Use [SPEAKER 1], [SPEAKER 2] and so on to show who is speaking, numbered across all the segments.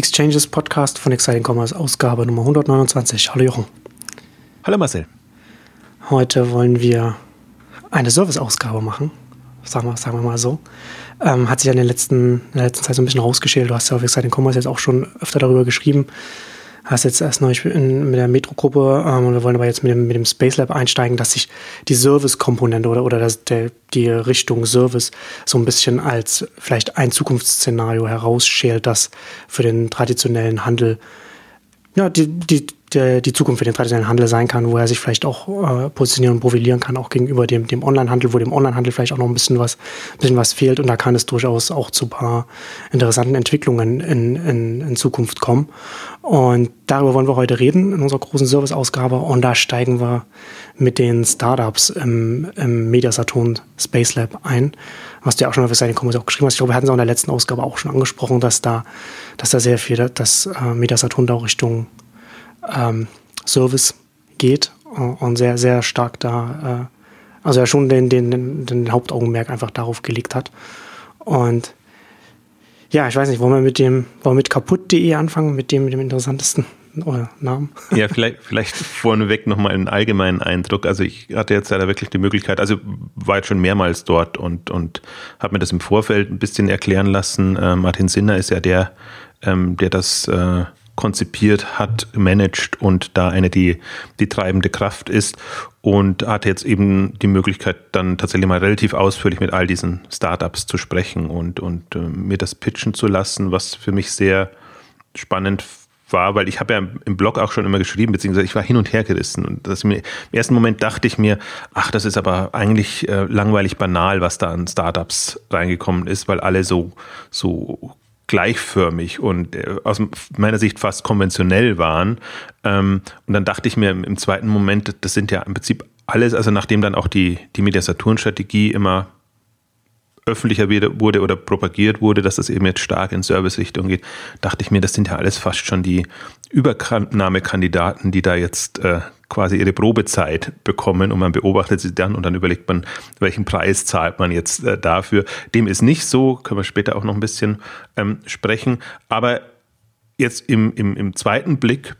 [SPEAKER 1] Exchanges Podcast von Exciting Commerce, Ausgabe Nummer 129. Hallo Jochen.
[SPEAKER 2] Hallo Marcel.
[SPEAKER 1] Heute wollen wir eine Service-Ausgabe machen, sagen wir, sagen wir mal so. Ähm, hat sich ja in, den letzten, in der letzten Zeit so ein bisschen rausgeschält. Du hast ja auf Exciting Commerce jetzt auch schon öfter darüber geschrieben. Hast jetzt erst neu mit der Metro-Gruppe ähm, und wir wollen aber jetzt mit dem, mit dem Space Lab einsteigen, dass sich die Service-Komponente oder, oder das, der, die Richtung Service so ein bisschen als vielleicht ein Zukunftsszenario herausschält, das für den traditionellen Handel ja, die, die, der, die Zukunft für den traditionellen Handel sein kann, wo er sich vielleicht auch äh, positionieren und profilieren kann, auch gegenüber dem, dem Onlinehandel, wo dem Onlinehandel vielleicht auch noch ein bisschen was, ein bisschen was fehlt. Und da kann es durchaus auch zu paar interessanten Entwicklungen in, in, in Zukunft kommen. Und darüber wollen wir heute reden in unserer großen Service-Ausgabe. Und da steigen wir mit den Startups im, im Mediasaturn Space Lab ein, was du ja auch schon auf seine Commerce auch geschrieben hast. Ich glaube, wir hatten es auch in der letzten Ausgabe auch schon angesprochen, dass da, dass da sehr viel, dass äh, Mediasaturn da auch Richtung ähm, Service geht und sehr, sehr stark da, äh, also ja schon den, den, den Hauptaugenmerk einfach darauf gelegt hat. Und ja, ich weiß nicht, wollen wir mit dem, wollen wir mit kaputt.de anfangen, mit dem, mit dem interessantesten oder Namen?
[SPEAKER 2] Ja, vielleicht, vielleicht vorneweg nochmal einen allgemeinen Eindruck. Also ich hatte jetzt leider wirklich die Möglichkeit, also war jetzt schon mehrmals dort und, und habe mir das im Vorfeld ein bisschen erklären lassen. Äh, Martin Sinner ist ja der, ähm, der das äh, konzipiert hat, managt und da eine die, die treibende Kraft ist und hatte jetzt eben die Möglichkeit, dann tatsächlich mal relativ ausführlich mit all diesen Startups zu sprechen und, und äh, mir das pitchen zu lassen, was für mich sehr spannend war, weil ich habe ja im Blog auch schon immer geschrieben, beziehungsweise ich war hin und her gerissen. Und das mir, im ersten Moment dachte ich mir, ach, das ist aber eigentlich äh, langweilig banal, was da an Startups reingekommen ist, weil alle so, so gleichförmig und äh, aus meiner Sicht fast konventionell waren. Ähm, und dann dachte ich mir im, zweiten Moment, das sind ja im Prinzip alles, also nachdem dann auch die, die Mediasaturn-Strategie immer öffentlicher wurde oder propagiert wurde, dass das eben jetzt stark in Service-Richtung geht, dachte ich mir, das sind ja alles fast schon die Übernahmekandidaten, die da jetzt äh, quasi ihre Probezeit bekommen und man beobachtet sie dann und dann überlegt man, welchen Preis zahlt man jetzt äh, dafür. Dem ist nicht so, können wir später auch noch ein bisschen ähm, sprechen. Aber jetzt im, im, im zweiten Blick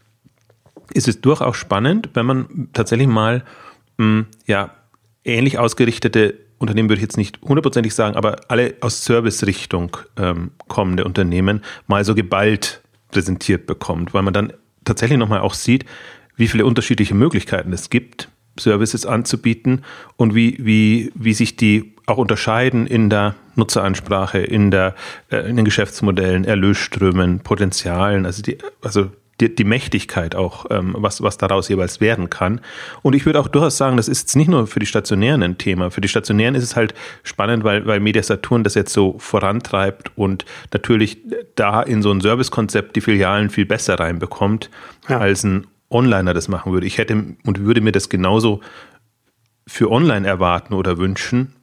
[SPEAKER 2] ist es durchaus spannend, wenn man tatsächlich mal mh, hm, ja, ähnlich ausgerichtete Unternehmen würde ich jetzt nicht hundertprozentig sagen, aber alle aus Service-Richtung ähm, kommende Unternehmen mal so geballt präsentiert bekommt, weil man dann tatsächlich nochmal auch sieht, wie viele unterschiedliche Möglichkeiten es gibt, Services anzubieten und wie, wie, wie sich die auch unterscheiden in der Nutzeransprache, in, der, äh, in den Geschäftsmodellen, Erlösströmen, Potenzialen, also die, also die, die Mächtigkeit auch, ähm, was, was daraus jeweils werden kann. Und ich würde auch durchaus sagen, das ist jetzt nicht nur für die Stationären ein Thema. Für die Stationären ist es halt spannend, weil, weil Media Saturn das jetzt so vorantreibt und natürlich da in so ein Servicekonzept die Filialen viel besser reinbekommt, ja. als ein Onliner das machen würde. Ich hätte und würde mir das genauso für online erwarten oder wünschen.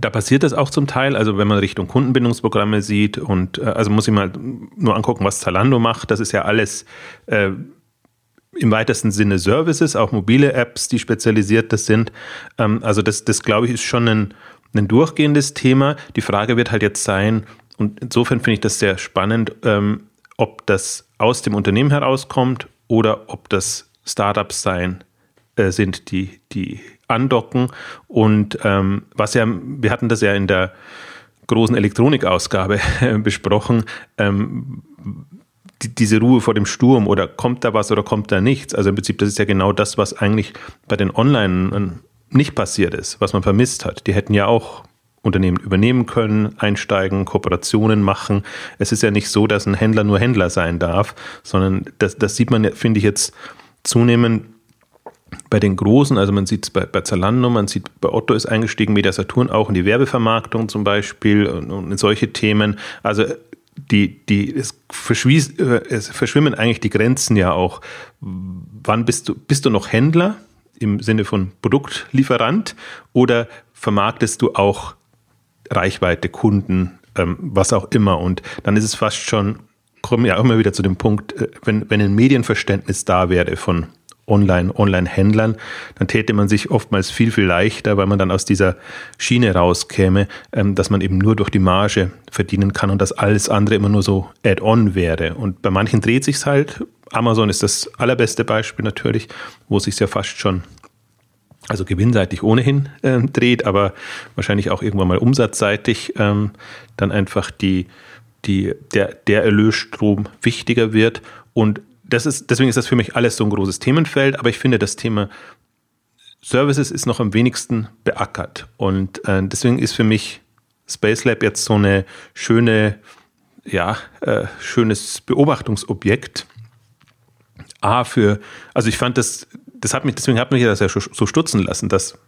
[SPEAKER 2] Da passiert das auch zum Teil, also wenn man Richtung Kundenbindungsprogramme sieht und äh, also muss ich mal nur angucken, was Zalando macht. Das ist ja alles äh, im weitesten Sinne Services, auch mobile Apps, die spezialisiert das sind. Ähm, also das, das glaube ich, ist schon ein, ein durchgehendes Thema. Die Frage wird halt jetzt sein, und insofern finde ich das sehr spannend, ähm, ob das aus dem Unternehmen herauskommt oder ob das Startups sein äh, sind, die, die andocken. Und ähm, was ja, wir hatten das ja in der großen Elektronikausgabe besprochen, ähm, die, diese Ruhe vor dem Sturm oder kommt da was oder kommt da nichts. Also im Prinzip, das ist ja genau das, was eigentlich bei den Online nicht passiert ist, was man vermisst hat. Die hätten ja auch Unternehmen übernehmen können, einsteigen, Kooperationen machen. Es ist ja nicht so, dass ein Händler nur Händler sein darf, sondern das, das sieht man, finde ich, jetzt zunehmend bei den Großen, also man sieht es bei, bei Zalando, man sieht bei Otto ist eingestiegen, Media Saturn auch in die Werbevermarktung zum Beispiel und, und solche Themen. Also die, die, es, äh, es verschwimmen eigentlich die Grenzen ja auch. Wann bist du, bist du noch Händler im Sinne von Produktlieferant oder vermarktest du auch Reichweite, Kunden, ähm, was auch immer. Und dann ist es fast schon, kommen ja immer wieder zu dem Punkt, äh, wenn, wenn ein Medienverständnis da wäre von Online, Online-Händlern, dann täte man sich oftmals viel, viel leichter, weil man dann aus dieser Schiene rauskäme, ähm, dass man eben nur durch die Marge verdienen kann und dass alles andere immer nur so Add-on wäre. Und bei manchen dreht sich's halt. Amazon ist das allerbeste Beispiel natürlich, wo sich ja fast schon also gewinnseitig ohnehin äh, dreht, aber wahrscheinlich auch irgendwann mal umsatzseitig ähm, dann einfach die, die, der, der Erlösstrom wichtiger wird. Und das ist, deswegen ist das für mich alles so ein großes Themenfeld, aber ich finde, das Thema Services ist noch am wenigsten beackert. Und äh, deswegen ist für mich Space Lab jetzt so eine schöne, ja, äh, schönes Beobachtungsobjekt. A für, also ich fand das, das hat mich, deswegen hat mich das ja so stutzen lassen, dass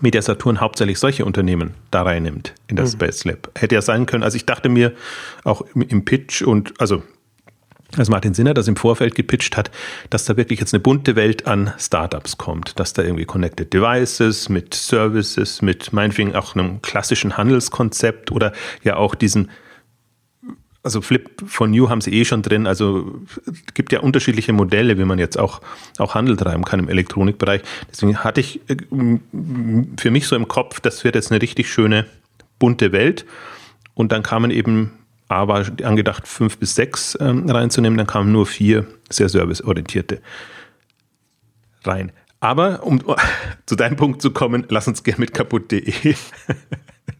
[SPEAKER 2] Media Saturn hauptsächlich solche Unternehmen da reinnimmt in das mhm. Space Lab. Hätte ja sein können, also ich dachte mir auch im Pitch und also als Martin Sinner das im Vorfeld gepitcht hat, dass da wirklich jetzt eine bunte Welt an Startups kommt, dass da irgendwie Connected Devices mit Services, mit meinetwegen auch einem klassischen Handelskonzept oder ja auch diesen also Flip von New haben sie eh schon drin. Also es gibt ja unterschiedliche Modelle, wie man jetzt auch, auch Handel treiben kann im Elektronikbereich. Deswegen hatte ich äh, für mich so im Kopf, das wird jetzt eine richtig schöne, bunte Welt. Und dann kamen eben, A war angedacht, fünf bis sechs ähm, reinzunehmen, dann kamen nur vier sehr serviceorientierte rein. Aber um zu deinem Punkt zu kommen, lass uns gerne mit kaputt.de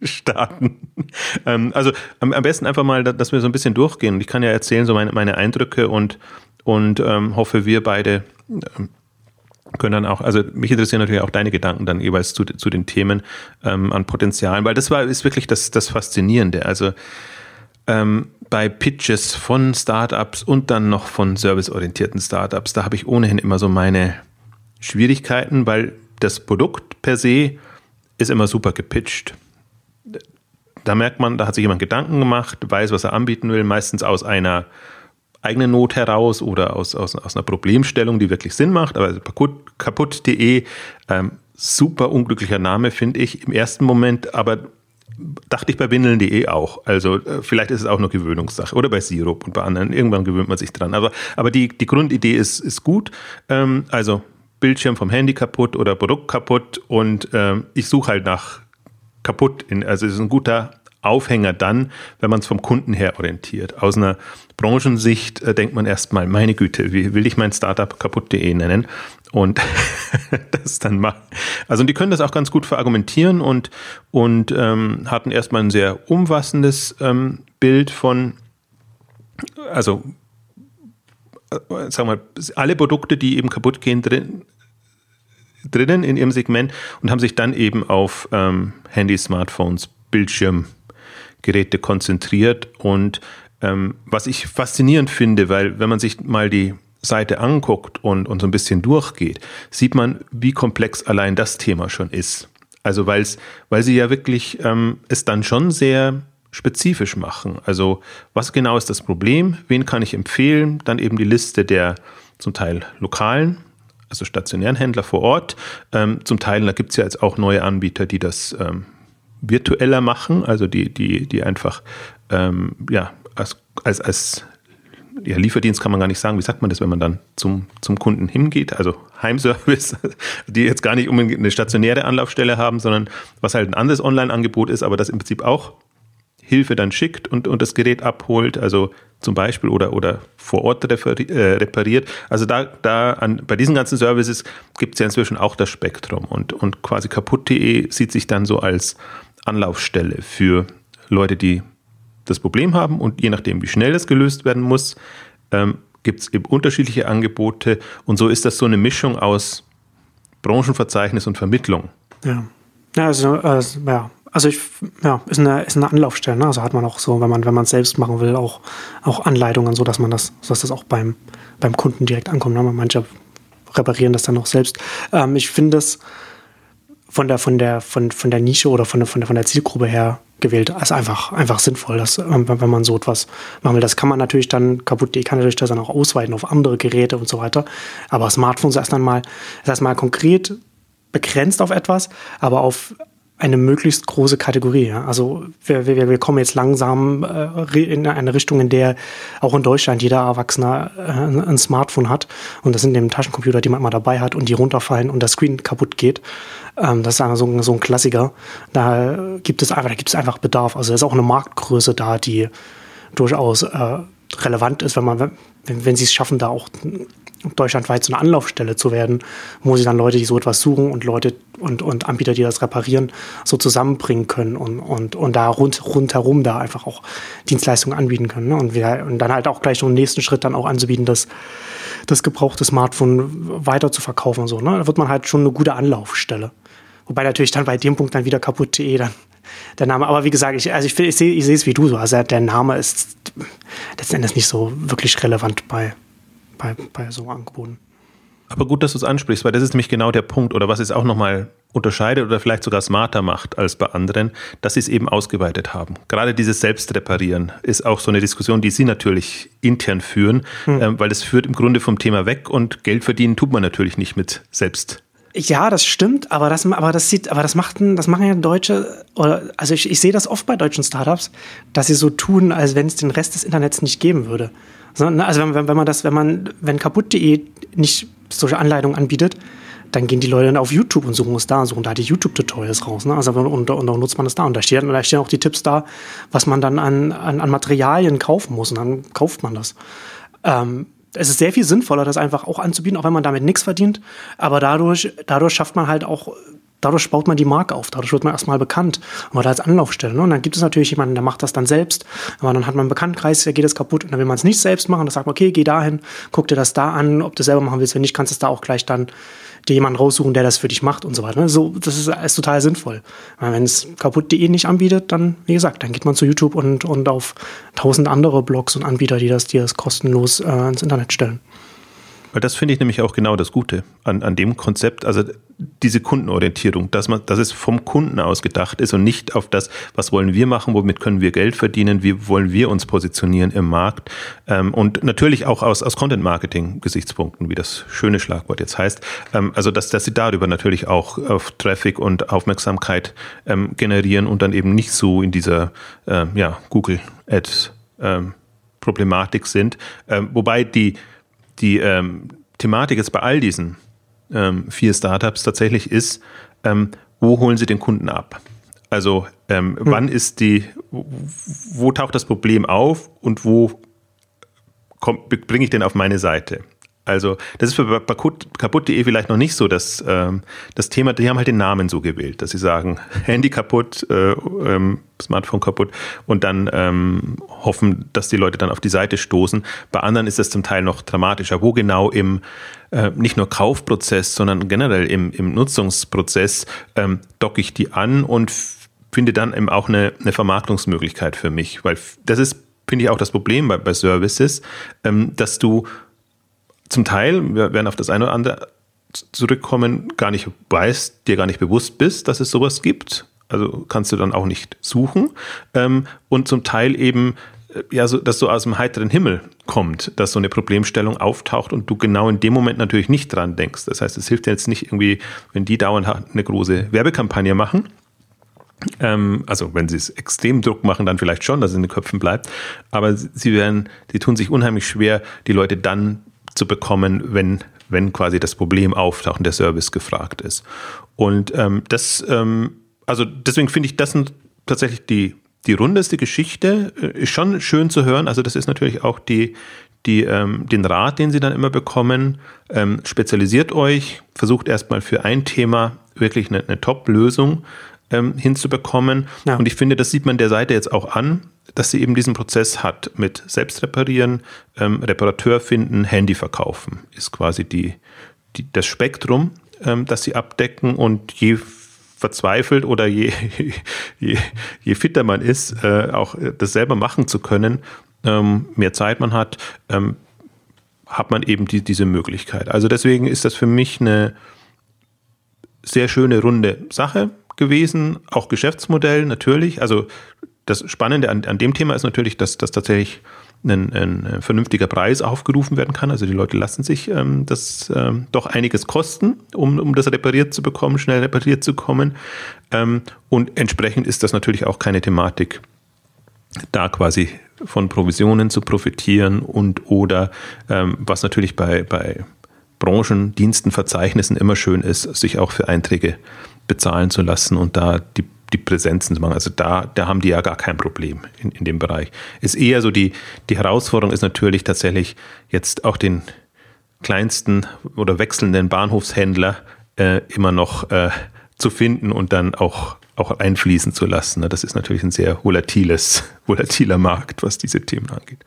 [SPEAKER 2] starten. Ähm, also am, am, besten einfach mal, dass wir so ein bisschen durchgehen. Ich kann ja erzählen, so meine, meine Eindrücke und, und ähm, hoffe, wir beide ähm, können dann auch, also mich interessieren natürlich auch deine Gedanken dann jeweils zu, zu den Themen ähm, an Potenzialen, weil das war ist wirklich das, das Faszinierende. Also ähm, bei Pitches von Startups und dann noch von serviceorientierten Startups, da habe ich ohnehin immer so meine Schwierigkeiten, weil das Produkt per se ist immer super gepitcht. Da merkt man, da hat sich jemand Gedanken gemacht, weiß, was er anbieten will, meistens aus einer eigenen Not heraus oder aus, aus, aus einer Problemstellung, die wirklich Sinn macht. Aber kaputt.de, kaputt ähm, super unglücklicher Name, finde ich im ersten Moment, aber dachte ich bei windeln.de auch. Also äh, vielleicht ist es auch nur Gewöhnungssache oder bei Sirup und bei anderen. Irgendwann gewöhnt man sich dran. Aber, aber die, die Grundidee ist, ist gut. Ähm, also Bildschirm vom Handy kaputt oder Produkt kaputt und ähm, ich suche halt nach kaputt. In, also es ist ein guter Aufhänger dann, wenn man es vom Kunden her orientiert. Aus einer Branchensicht äh, denkt man erstmal, meine Güte, wie will ich mein Startup kaputt.de nennen? Und das dann machen. Also die können das auch ganz gut verargumentieren und, und ähm, hatten erstmal ein sehr umfassendes ähm, Bild von, also äh, sagen wir, alle Produkte, die eben kaputt gehen, drin, drinnen in ihrem Segment und haben sich dann eben auf ähm, Handys, Smartphones, Bildschirmgeräte konzentriert. Und ähm, was ich faszinierend finde, weil wenn man sich mal die Seite anguckt und, und so ein bisschen durchgeht, sieht man, wie komplex allein das Thema schon ist. Also weil's, weil sie ja wirklich ähm, es dann schon sehr spezifisch machen. Also was genau ist das Problem? Wen kann ich empfehlen? Dann eben die Liste der zum Teil lokalen, also stationären Händler vor Ort. Ähm, zum Teil, da gibt es ja jetzt auch neue Anbieter, die das ähm, virtueller machen, also die, die, die einfach ähm, ja, als, als, als ja, Lieferdienst kann man gar nicht sagen. Wie sagt man das, wenn man dann zum, zum Kunden hingeht? Also Heimservice, die jetzt gar nicht unbedingt eine stationäre Anlaufstelle haben, sondern was halt ein anderes Online-Angebot ist, aber das im Prinzip auch Hilfe dann schickt und, und das Gerät abholt, also zum Beispiel oder, oder vor Ort äh, repariert. Also da, da an, bei diesen ganzen Services gibt es ja inzwischen auch das Spektrum und, und quasi kaputt.de sieht sich dann so als Anlaufstelle für Leute, die das Problem haben und je nachdem, wie schnell das gelöst werden muss, ähm, gibt es eben unterschiedliche Angebote und so ist das so eine Mischung aus Branchenverzeichnis und Vermittlung.
[SPEAKER 1] Ja. Ja, also, also ja, also ich, ja, ist eine, ist eine Anlaufstelle. Ne? Also hat man auch so, wenn man, wenn man es selbst machen will, auch, auch Anleitungen, so dass man das, dass das auch beim, beim Kunden direkt ankommt. Ne? Manche reparieren das dann auch selbst. Ähm, ich finde es von der, von der, von, von der Nische oder von der, von der, von der Zielgruppe her gewählt, als einfach, einfach sinnvoll, dass, ähm, wenn man so etwas machen will. Das kann man natürlich dann kaputt, die kann natürlich das dann auch ausweiten auf andere Geräte und so weiter. Aber Smartphones erst einmal, ist erstmal konkret begrenzt auf etwas, aber auf eine möglichst große Kategorie. Also wir, wir, wir kommen jetzt langsam äh, in eine Richtung, in der auch in Deutschland jeder Erwachsene äh, ein Smartphone hat. Und das sind eben Taschencomputer, die man immer dabei hat und die runterfallen und das Screen kaputt geht. Ähm, das ist so ein Klassiker. Da gibt es einfach, da gibt es einfach Bedarf. Also da ist auch eine Marktgröße da, die durchaus äh, relevant ist, wenn man, wenn, wenn sie es schaffen, da auch deutschlandweit so eine Anlaufstelle zu werden, wo sie dann Leute, die so etwas suchen und Leute und, und Anbieter, die das reparieren, so zusammenbringen können und, und, und da rund, rundherum da einfach auch Dienstleistungen anbieten können. Ne? Und, wir, und dann halt auch gleich so im nächsten Schritt dann auch anzubieten, das, das gebrauchte Smartphone weiter zu verkaufen und so. Ne? Da wird man halt schon eine gute Anlaufstelle. Wobei natürlich dann bei dem Punkt dann wieder kaputt.de dann der Name. Aber wie gesagt, ich, also ich, ich sehe ich es wie du so. Also der Name ist letzten Endes nicht so wirklich relevant bei, bei, bei so Angeboten.
[SPEAKER 2] Aber gut, dass du es ansprichst, weil das ist nämlich genau der Punkt oder was es auch nochmal unterscheidet oder vielleicht sogar smarter macht als bei anderen, dass sie es eben ausgeweitet haben. Gerade dieses Selbstreparieren ist auch so eine Diskussion, die sie natürlich intern führen, hm. ähm, weil das führt im Grunde vom Thema weg und Geld verdienen tut man natürlich nicht mit selbst
[SPEAKER 1] ja, das stimmt, aber das, aber das sieht, aber das machten, das machen ja Deutsche, oder, also ich, ich sehe das oft bei deutschen Startups, dass sie so tun, als wenn es den Rest des Internets nicht geben würde. Ne, also wenn, wenn man das, wenn man, wenn kaputt.de nicht solche Anleitungen anbietet, dann gehen die Leute dann auf YouTube und suchen es da, suchen da die YouTube-Tutorials raus. Ne? Also und, und dann nutzt man das da. Und da stehen, da stehen auch die Tipps da, was man dann an, an, an Materialien kaufen muss. Und dann kauft man das. Ähm, es ist sehr viel sinnvoller, das einfach auch anzubieten, auch wenn man damit nichts verdient. Aber dadurch, dadurch schafft man halt auch dadurch baut man die Marke auf, dadurch wird man erstmal bekannt und man da als Anlaufstelle. Ne? Und dann gibt es natürlich jemanden, der macht das dann selbst, aber dann hat man einen Bekanntenkreis, der geht es kaputt und dann will man es nicht selbst machen, dann sagt man, okay, geh dahin, guck dir das da an, ob du selber machen willst, wenn nicht, kannst du es da auch gleich dann dir jemanden raussuchen, der das für dich macht und so weiter. Ne? So, das ist, ist total sinnvoll. Wenn es kaputt.de nicht anbietet, dann, wie gesagt, dann geht man zu YouTube und, und auf tausend andere Blogs und Anbieter, die das, das kostenlos äh, ins Internet stellen.
[SPEAKER 2] Weil das finde ich nämlich auch genau das Gute an, an dem Konzept, also diese Kundenorientierung, dass man, dass es vom Kunden aus gedacht ist und nicht auf das, was wollen wir machen, womit können wir Geld verdienen, wie wollen wir uns positionieren im Markt ähm, und natürlich auch aus, aus Content-Marketing-Gesichtspunkten, wie das schöne Schlagwort jetzt heißt. Ähm, also dass, dass sie darüber natürlich auch auf Traffic und Aufmerksamkeit ähm, generieren und dann eben nicht so in dieser äh, ja, Google Ads ähm, Problematik sind. Ähm, wobei die die ähm, Thematik jetzt bei all diesen ähm, vier Startups tatsächlich ist, ähm, wo holen sie den Kunden ab? Also ähm, hm. wann ist die, wo taucht das Problem auf und wo bringe ich den auf meine Seite? Also, das ist für kaputt.de vielleicht noch nicht so das, ähm, das Thema. Die haben halt den Namen so gewählt, dass sie sagen, Handy kaputt, äh, ähm, Smartphone kaputt und dann ähm, hoffen, dass die Leute dann auf die Seite stoßen. Bei anderen ist das zum Teil noch dramatischer. Wo genau im äh, nicht nur Kaufprozess, sondern generell im, im Nutzungsprozess ähm, docke ich die an und finde dann eben auch eine, eine Vermarktungsmöglichkeit für mich. Weil das ist, finde ich, auch das Problem bei, bei Services, ähm, dass du zum Teil, wir werden auf das eine oder andere zurückkommen, gar nicht weißt, dir gar nicht bewusst bist, dass es sowas gibt. Also kannst du dann auch nicht suchen. Ähm, und zum Teil eben, äh, ja, so, dass so aus dem heiteren Himmel kommt, dass so eine Problemstellung auftaucht und du genau in dem Moment natürlich nicht dran denkst. Das heißt, es hilft dir jetzt nicht irgendwie, wenn die dauernd eine große Werbekampagne machen. Ähm, also wenn sie es extrem Druck machen, dann vielleicht schon, dass es in den Köpfen bleibt. Aber sie werden, die tun sich unheimlich schwer, die Leute dann zu bekommen, wenn, wenn quasi das Problem auftaucht und der Service gefragt ist. Und ähm, das, ähm, also deswegen finde ich das tatsächlich die, die rundeste Geschichte, äh, ist schon schön zu hören. Also das ist natürlich auch die, die, ähm, den Rat, den Sie dann immer bekommen. Ähm, spezialisiert euch, versucht erstmal für ein Thema wirklich eine, eine Top-Lösung ähm, hinzubekommen. Ja. Und ich finde, das sieht man der Seite jetzt auch an dass sie eben diesen Prozess hat mit Selbstreparieren, ähm, Reparateur finden, Handy verkaufen. Ist quasi die, die, das Spektrum, ähm, das sie abdecken und je verzweifelt oder je, je, je fitter man ist, äh, auch das selber machen zu können, ähm, mehr Zeit man hat, ähm, hat man eben die, diese Möglichkeit. Also deswegen ist das für mich eine sehr schöne runde Sache gewesen, auch Geschäftsmodell natürlich. Also das Spannende an, an dem Thema ist natürlich, dass, dass tatsächlich ein, ein, vernünftiger Preis aufgerufen werden kann. Also die Leute lassen sich ähm, das ähm, doch einiges kosten, um, um das repariert zu bekommen, schnell repariert zu kommen. Ähm, und entsprechend ist das natürlich auch keine Thematik, da quasi von Provisionen zu profitieren und oder ähm, was natürlich bei, bei Branchen, Diensten, Verzeichnissen immer schön ist, sich auch für Einträge bezahlen zu lassen und da die die Präsenzen zu machen. Also da, da haben die ja gar kein Problem in, in dem Bereich. Ist eher so die, die Herausforderung ist natürlich tatsächlich jetzt auch den kleinsten oder wechselnden Bahnhofshändler äh, immer noch äh, zu finden und dann auch, auch einfließen zu lassen. Das ist natürlich ein sehr volatiles, volatiler Markt, was diese Themen angeht.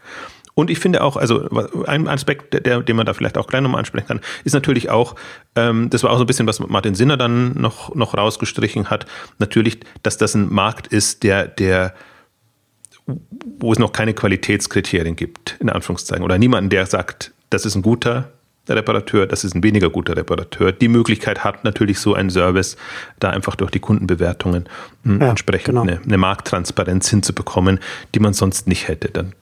[SPEAKER 2] Und ich finde auch, also ein Aspekt, der, den man da vielleicht auch gleich nochmal ansprechen kann, ist natürlich auch, ähm, das war auch so ein bisschen, was Martin Sinner dann noch, noch rausgestrichen hat, natürlich, dass das ein Markt ist, der, der, wo es noch keine Qualitätskriterien gibt, in Anführungszeichen, oder niemanden, der sagt, das ist ein guter Reparateur, das ist ein weniger guter Reparateur. Die Möglichkeit hat natürlich so ein Service, da einfach durch die Kundenbewertungen hm, ja, entsprechend genau. eine, eine Markttransparenz hinzubekommen, die man sonst nicht hätte. Dann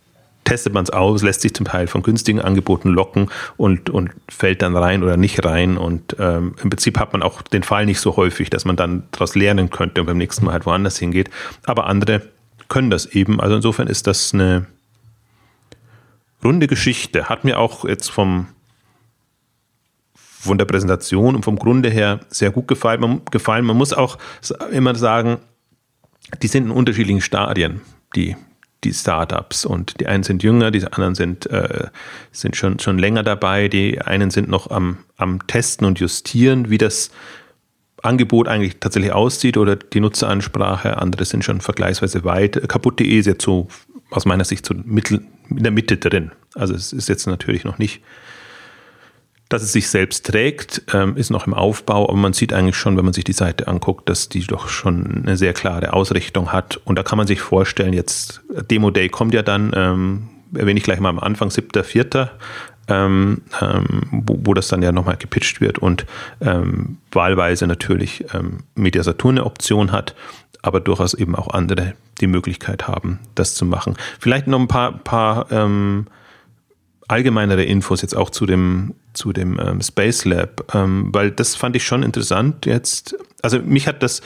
[SPEAKER 2] testet man es aus, lässt sich zum Teil von günstigen Angeboten locken und, und fällt dann rein oder nicht rein. Und ähm, im Prinzip hat man auch den Fall nicht so häufig, dass man dann daraus lernen könnte und beim nächsten Mal halt woanders hingeht. Aber andere können das eben. Also insofern ist das eine runde Geschichte. Hat mir auch jetzt vom von der Präsentation und vom Grunde her sehr gut gefallen. Man, gefallen. man muss auch immer sagen, die sind in unterschiedlichen Stadien, die, die Startups. Und die einen sind jünger, die anderen sind, äh, sind schon, schon länger dabei. Die einen sind noch am, am Testen und Justieren, wie das Angebot eigentlich tatsächlich aussieht oder die Nutzeransprache. Andere sind schon vergleichsweise weit. Kaputt.de ist jetzt so aus meiner Sicht so mittel, in der Mitte drin. Also es ist jetzt natürlich noch nicht dass es sich selbst trägt, ähm, ist noch im Aufbau, aber man sieht eigentlich schon, wenn man sich die Seite anguckt, dass die doch schon eine sehr klare Ausrichtung hat. Und da kann man sich vorstellen, jetzt Demo Day kommt ja dann, ähm, erwähne ich gleich mal am Anfang, 7.4., ähm, ähm, wo, wo, das dann ja nochmal gepitcht wird und ähm, wahlweise natürlich ähm, Media Saturn eine Option hat, aber durchaus eben auch andere die Möglichkeit haben, das zu machen. Vielleicht noch ein paar, paar ähm, allgemeinere Infos jetzt auch zu dem, zu dem ähm, Space Lab, ähm, weil das fand ich schon interessant jetzt. Also mich hat das,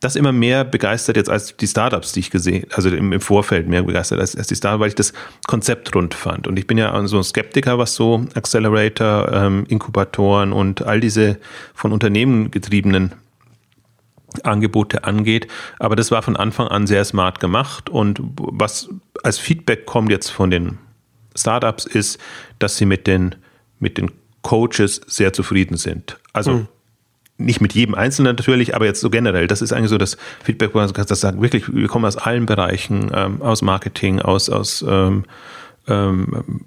[SPEAKER 2] das immer mehr begeistert jetzt als die Startups, die ich gesehen, also im, im Vorfeld mehr begeistert als, als die Startups, weil ich das Konzept rund fand. Und ich bin ja so ein Skeptiker, was so Accelerator, ähm, Inkubatoren und all diese von Unternehmen getriebenen Angebote angeht. Aber das war von Anfang an sehr smart gemacht. Und was als Feedback kommt jetzt von den Startups ist, dass sie mit den, mit den Coaches sehr zufrieden sind. Also mhm. nicht mit jedem Einzelnen natürlich, aber jetzt so generell. Das ist eigentlich so das Feedback, wo man das sagt, wirklich, wir kommen aus allen Bereichen, ähm, aus Marketing, aus, aus ähm, ähm,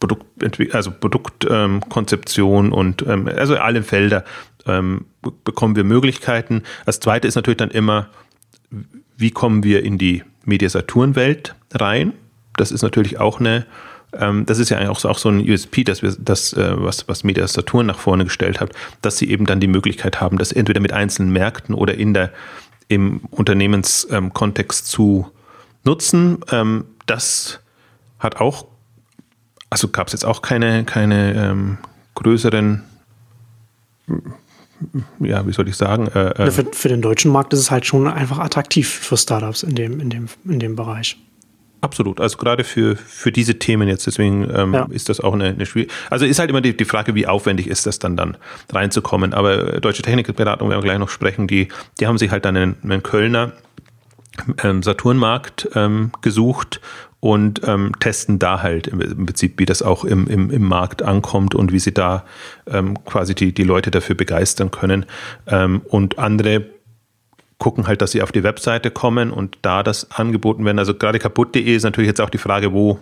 [SPEAKER 2] Produkt, also Produktkonzeption ähm, und ähm, also alle Felder ähm, bekommen wir Möglichkeiten. Das zweite ist natürlich dann immer, wie kommen wir in die Mediasaturn-Welt rein? Das ist natürlich auch eine ähm, das ist ja auch, auch so ein USP, dass wir das, äh, was, was Media Saturn nach vorne gestellt hat, dass sie eben dann die Möglichkeit haben, das entweder mit einzelnen Märkten oder in der, im Unternehmenskontext zu nutzen. Ähm, das hat auch, also gab es jetzt auch keine, keine ähm, größeren ja, wie soll ich sagen? Äh,
[SPEAKER 1] äh für, für, den deutschen Markt ist es halt schon einfach attraktiv für Startups in dem, in dem, in dem Bereich.
[SPEAKER 2] Absolut, also gerade für, für diese Themen jetzt, deswegen ähm, ja. ist das auch eine, eine schwierige. Also ist halt immer die, die Frage, wie aufwendig ist das dann dann reinzukommen. Aber Deutsche Technikberatung werden wir gleich noch sprechen, die, die haben sich halt dann einen, einen Kölner ähm, Saturnmarkt ähm, gesucht und ähm, testen da halt im, im, Prinzip, wie das auch im, im, im Markt ankommt und wie sie da ähm, quasi die, die Leute dafür begeistern können. Ähm, und andere gucken halt, dass sie auf die Webseite kommen und da das angeboten werden. Also gerade kaputt.de ist natürlich jetzt auch die Frage, wo,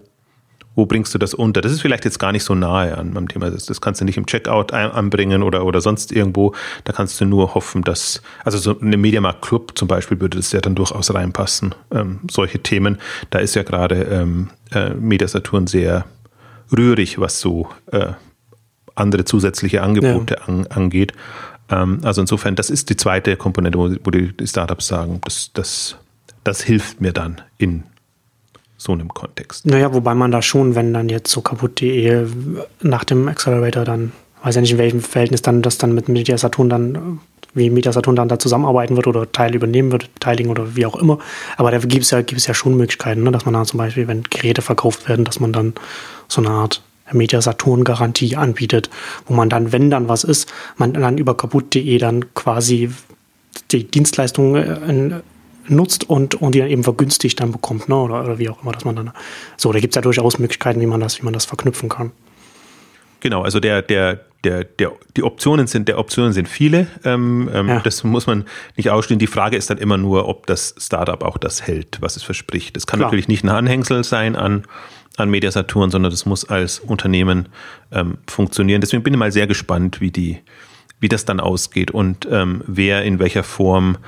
[SPEAKER 2] wo bringst du das unter? Das ist vielleicht jetzt gar nicht so nahe an meinem Thema. Das, das kannst du nicht im Checkout anbringen oder, oder sonst irgendwo. Da kannst du nur hoffen, dass, also so eine Mediamarkt Club zum Beispiel würde das ja dann durchaus reinpassen. Ähm, solche Themen. Da ist ja gerade ähm, äh, Mediasaturn sehr rührig, was so äh, andere zusätzliche Angebote ja. an, angeht. Ähm, also insofern, das ist die zweite Komponente, wo, die Startups sagen, das, das, das hilft mir dann in so einem Kontext.
[SPEAKER 1] Naja, wobei man da schon, wenn dann jetzt so kaputt.de nach dem Accelerator dann, weiß ja nicht in welchem Verhältnis dann das dann mit Media Saturn dann, wie Media Saturn dann da zusammenarbeiten wird oder Teil übernehmen wird, beteiligen oder wie auch immer. Aber da gibt es ja, ja schon Möglichkeiten, ne? dass man dann zum Beispiel, wenn Geräte verkauft werden, dass man dann so eine Art Media Saturn Garantie anbietet, wo man dann, wenn dann was ist, man dann über kaputt.de dann quasi die Dienstleistung äh, nutzt und, und die dann eben vergünstigt dann bekommt, ne? oder, oder wie auch immer, dass man dann. So, da gibt es ja durchaus Möglichkeiten, wie man das, wie man das verknüpfen kann.
[SPEAKER 2] Genau, also der, der, der, der, die Optionen sind, der Optionen sind viele. Ähm, ähm, ja. Das muss man nicht ausstehen. Die Frage ist dann immer nur, ob das Startup auch das hält, was es verspricht. Das kann Klar. natürlich nicht ein Anhängsel sein an, an Media Saturn, sondern das muss als Unternehmen ähm, funktionieren. Deswegen bin ich mal sehr gespannt, wie die, wie das dann ausgeht und ähm, wer in welcher Form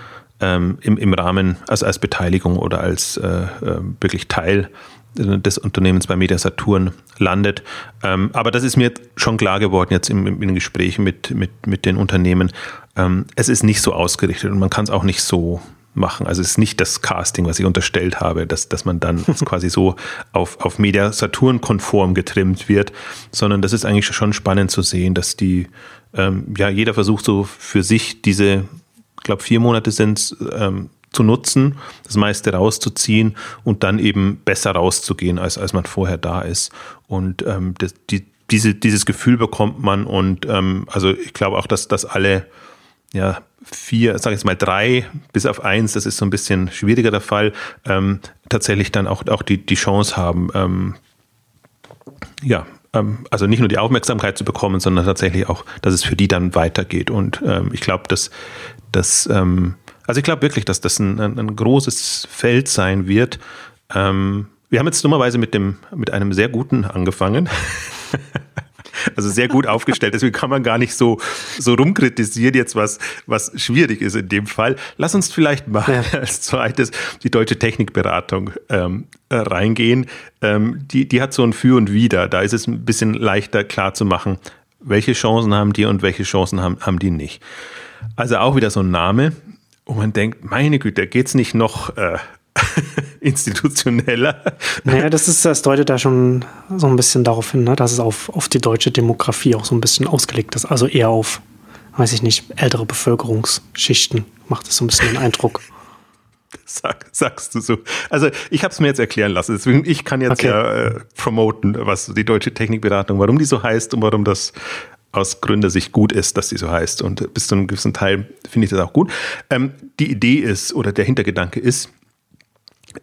[SPEAKER 2] ähm, im, im Rahmen, also als Beteiligung oder als äh, äh, wirklich Teil des Unternehmens bei Media Saturn landet. Ähm, aber das ist mir schon klar geworden jetzt in, in den Gesprächen mit, mit, mit den Unternehmen. Ähm, es ist nicht so ausgerichtet und man kann es auch nicht so machen. Also es ist nicht das Casting, was ich unterstellt habe, dass, dass man dann quasi so auf, auf Media Saturn konform getrimmt wird, sondern das ist eigentlich schon spannend zu sehen, dass die, ähm, ja, jeder versucht so für sich diese ich glaube, vier Monate sind ähm, zu nutzen, das meiste rauszuziehen und dann eben besser rauszugehen, als, als man vorher da ist. Und ähm, das, die, diese, dieses Gefühl bekommt man und ähm, also ich glaube auch, dass, dass alle ja, vier, sage ich jetzt mal drei bis auf eins, das ist so ein bisschen schwieriger der Fall, ähm, tatsächlich dann auch, auch die, die Chance haben, ähm, ja, ähm, also nicht nur die Aufmerksamkeit zu bekommen, sondern tatsächlich auch, dass es für die dann weitergeht. Und ähm, ich glaube, dass dass, ähm, also ich glaube wirklich, dass das ein, ein, großes Feld sein wird. Ähm, wir haben jetzt dummerweise mit, dem, mit einem sehr guten angefangen. also sehr gut aufgestellt. Deswegen kann man gar nicht so, so rumkritisieren jetzt, was, was schwierig ist in dem Fall. Lass uns vielleicht mal ja. als zweites die deutsche Technikberatung ähm, äh, reingehen. Ähm, die, die hat so ein Für und Wider. Da ist es ein bisschen leichter klar zu machen, welche Chancen haben die und welche Chancen haben, haben die nicht. Also auch wieder so ein Name, wo man denkt, meine Güte, geht es nicht noch äh, institutioneller?
[SPEAKER 1] Naja, das, ist, das deutet da schon so ein bisschen darauf hin, ne, dass es auf, auf die deutsche Demografie auch so ein bisschen ausgelegt ist. Also eher auf, weiß ich nicht, ältere Bevölkerungsschichten macht es so ein bisschen den Eindruck.
[SPEAKER 2] Sag, sagst du so. Also ich habe es mir jetzt erklären lassen. Deswegen, ich kann jetzt okay. ja äh, promoten, was die deutsche Technikberatung, warum die so heißt und warum das aus Gründersicht gut ist, dass sie so heißt. Und bis zu einem gewissen Teil finde ich das auch gut. Ähm, die Idee ist oder der Hintergedanke ist,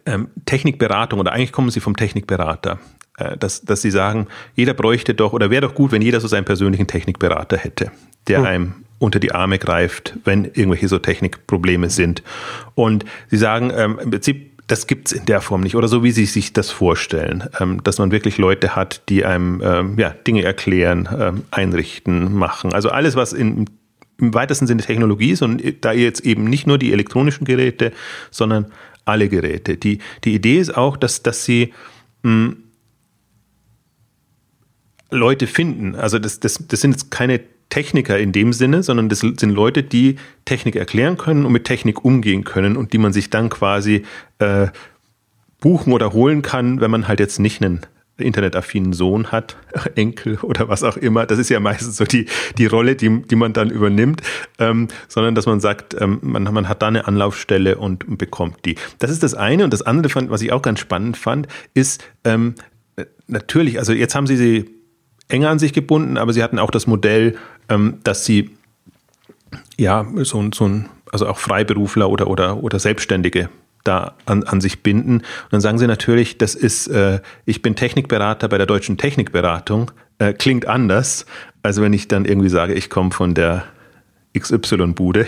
[SPEAKER 2] ähm, Technikberatung oder eigentlich kommen sie vom Technikberater, äh, dass, dass sie sagen, jeder bräuchte doch oder wäre doch gut, wenn jeder so seinen persönlichen Technikberater hätte, der hm. einem unter die Arme greift, wenn irgendwelche so Technikprobleme sind. Und sie sagen, ähm, im Prinzip das gibt es in der Form nicht oder so, wie Sie sich das vorstellen, ähm, dass man wirklich Leute hat, die einem ähm, ja, Dinge erklären, ähm, einrichten, machen. Also alles, was in, im weitesten Sinne Technologie ist und da jetzt eben nicht nur die elektronischen Geräte, sondern alle Geräte. Die, die Idee ist auch, dass, dass Sie mh, hm, Leute finden. Also das, das, das sind jetzt keine Techniker in dem Sinne, sondern das sind Leute, die Technik erklären können und mit Technik umgehen können und die man sich dann quasi äh, buchen oder holen kann, wenn man halt jetzt nicht einen internetaffinen Sohn hat, Enkel oder was auch immer. Das ist ja meistens so die, die Rolle, die, die man dann übernimmt, ähm, sondern dass man sagt, ähm, man, man hat da eine Anlaufstelle und bekommt die. Das ist das eine. Und das andere, fand, was ich auch ganz spannend fand, ist ähm, natürlich, also jetzt haben Sie sie enger an sich gebunden, aber sie hatten auch das Modell, ähm, dass sie ja so, so ein, also auch Freiberufler oder, oder, oder Selbstständige da an, an sich binden. Und dann sagen sie natürlich, das ist, äh, ich bin Technikberater bei der deutschen Technikberatung, äh, klingt anders, als wenn ich dann irgendwie sage, ich komme von der XY-Bude.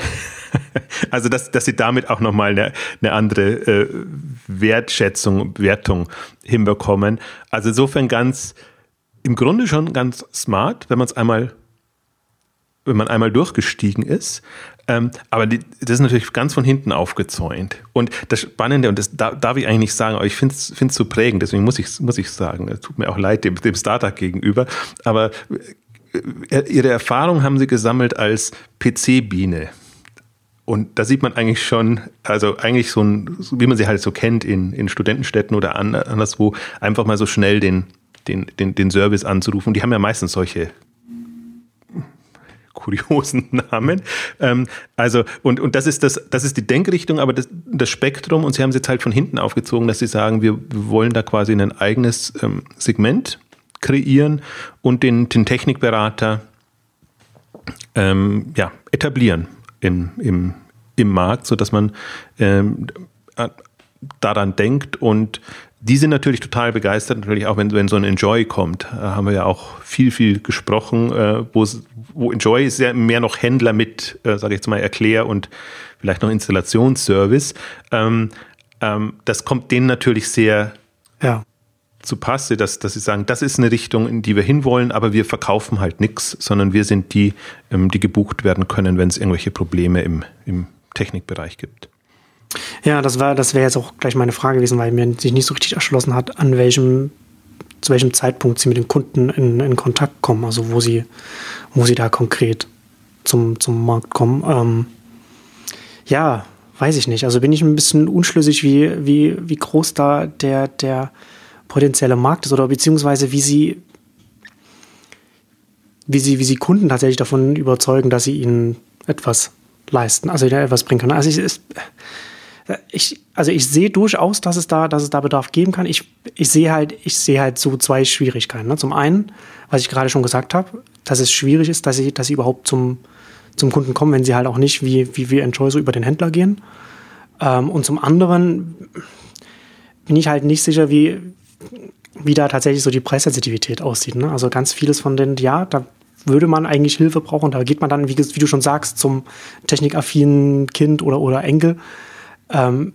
[SPEAKER 2] also, dass, dass sie damit auch nochmal eine, eine andere äh, Wertschätzung, Wertung hinbekommen. Also insofern ganz, im Grunde schon ganz smart, wenn man es einmal, wenn man einmal durchgestiegen ist. Ähm, aber die, das ist natürlich ganz von hinten aufgezäunt. Und das Spannende, und das darf, ich eigentlich nicht sagen, aber ich finde es so prägend, deswegen muss ich muss sagen, es tut mir auch leid dem, dem Startup gegenüber. Aber äh, ihre Erfahrung haben sie gesammelt als PC-Biene. und da sieht man eigentlich schon, also eigentlich so ein, wie man sie halt so kennt in, in Studentenstädten oder anderswo, einfach mal so schnell den, den, den, den Service anzurufen. Die haben ja meistens solche kuriosen Namen. Ähm, also, und, und das ist das, das ist die Denkrichtung, aber das, das Spektrum, und sie haben es jetzt halt von hinten aufgezogen, dass sie sagen, wir wollen da quasi ein eigenes ähm, Segment kreieren und den, den Technikberater ähm, ja, etablieren im, im, im Markt, sodass man ähm, daran denkt und die sind natürlich total begeistert, natürlich auch wenn, wenn so ein Enjoy kommt. Da haben wir ja auch viel, viel gesprochen, äh, wo Enjoy ist ja mehr noch Händler mit, äh, sage ich jetzt mal, Erklär- und vielleicht noch Installationsservice. Ähm, ähm, das kommt denen natürlich sehr ja. zu Passe, dass, dass sie sagen, das ist eine Richtung, in die wir hinwollen, aber wir verkaufen halt nichts, sondern wir sind die, ähm, die gebucht werden können, wenn es irgendwelche Probleme im, im Technikbereich gibt.
[SPEAKER 1] Ja, das war, das wäre jetzt auch gleich meine Frage gewesen, weil mir sich nicht so richtig erschlossen hat, an welchem, zu welchem Zeitpunkt sie mit den Kunden in, in Kontakt kommen, also wo sie, wo sie da konkret zum, zum Markt kommen. Ähm, ja, weiß ich nicht. Also bin ich ein bisschen unschlüssig, wie, wie, wie groß da der, der potenzielle Markt ist oder beziehungsweise wie sie, wie sie, wie sie Kunden tatsächlich davon überzeugen, dass sie ihnen etwas leisten, also etwas bringen können. Also ich, ist, ich, also ich sehe durchaus, dass es da, dass es da Bedarf geben kann. Ich, ich sehe halt, ich sehe halt so zwei Schwierigkeiten. Ne? Zum einen, was ich gerade schon gesagt habe, dass es schwierig ist, dass sie, dass sie überhaupt zum, zum Kunden kommen, wenn sie halt auch nicht wie, wie wir Enjoy so über den Händler gehen. Ähm, und zum anderen bin ich halt nicht sicher, wie, wie da tatsächlich so die Preissensitivität aussieht. Ne? Also ganz vieles von denen, ja, da würde man eigentlich Hilfe brauchen. Da geht man dann, wie, wie du schon sagst, zum technikaffinen Kind oder, oder Enkel. Ähm,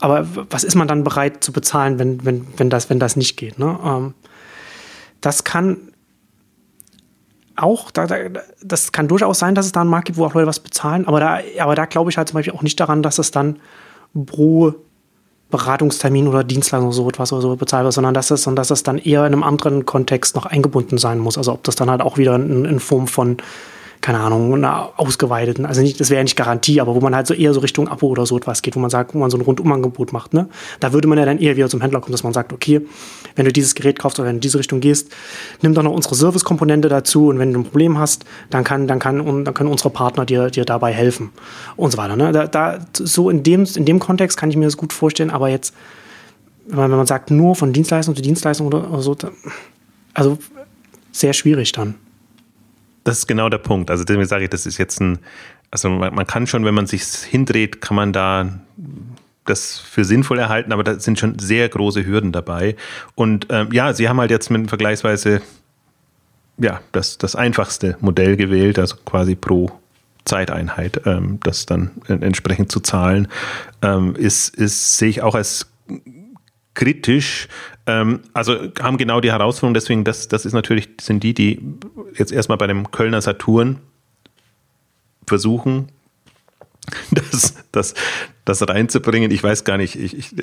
[SPEAKER 1] aber was ist man dann bereit zu bezahlen, wenn, wenn, wenn, das, wenn das nicht geht? Ne? Ähm, das kann auch, da, da, das kann durchaus sein, dass es da einen Markt gibt, wo auch Leute was bezahlen, aber da, aber da glaube ich halt zum Beispiel auch nicht daran, dass es dann pro Beratungstermin oder Dienstleistung so etwas oder so bezahlt wird, sondern dass es, sondern dass es dann eher in einem anderen Kontext noch eingebunden sein muss. Also ob das dann halt auch wieder in, in Form von keine Ahnung, einer ausgeweiteten, also nicht, das wäre ja nicht Garantie, aber wo man halt so eher so Richtung Abo oder so etwas geht, wo man sagt, wo man so ein Rundumangebot macht, ne? Da würde man ja dann eher wieder zum Händler kommen, dass man sagt, okay, wenn du dieses Gerät kaufst oder wenn du in diese Richtung gehst, nimm doch noch unsere Service-Komponente dazu und wenn du ein Problem hast, dann kann, dann kann, dann können unsere Partner dir, dir dabei helfen und so weiter, ne? Da, da, so in dem, in dem Kontext kann ich mir das gut vorstellen, aber jetzt, wenn man, wenn man sagt, nur von Dienstleistung zu Dienstleistung oder, oder so, also sehr schwierig dann.
[SPEAKER 2] Das ist genau der Punkt. Also deswegen sage ich, das ist jetzt ein, also man, man kann schon, wenn man sich hindreht, kann man da das für sinnvoll erhalten, aber da sind schon sehr große Hürden dabei. Und ähm, ja, sie haben halt jetzt mit vergleichsweise ja, das, das einfachste Modell gewählt, also quasi pro Zeiteinheit, ähm, das dann entsprechend zu zahlen, ähm, ist, ist, sehe ich auch als kritisch. Ähm, also haben genau die Herausforderung, deswegen, das, das ist natürlich, sind die, die jetzt erstmal bei dem Kölner Saturn versuchen, das, das, das reinzubringen. Ich weiß gar nicht, ich, ich,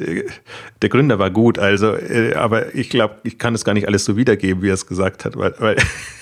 [SPEAKER 2] der Gründer war gut, also, äh, aber ich glaube, ich kann es gar nicht alles so wiedergeben, wie er es gesagt hat, weil, weil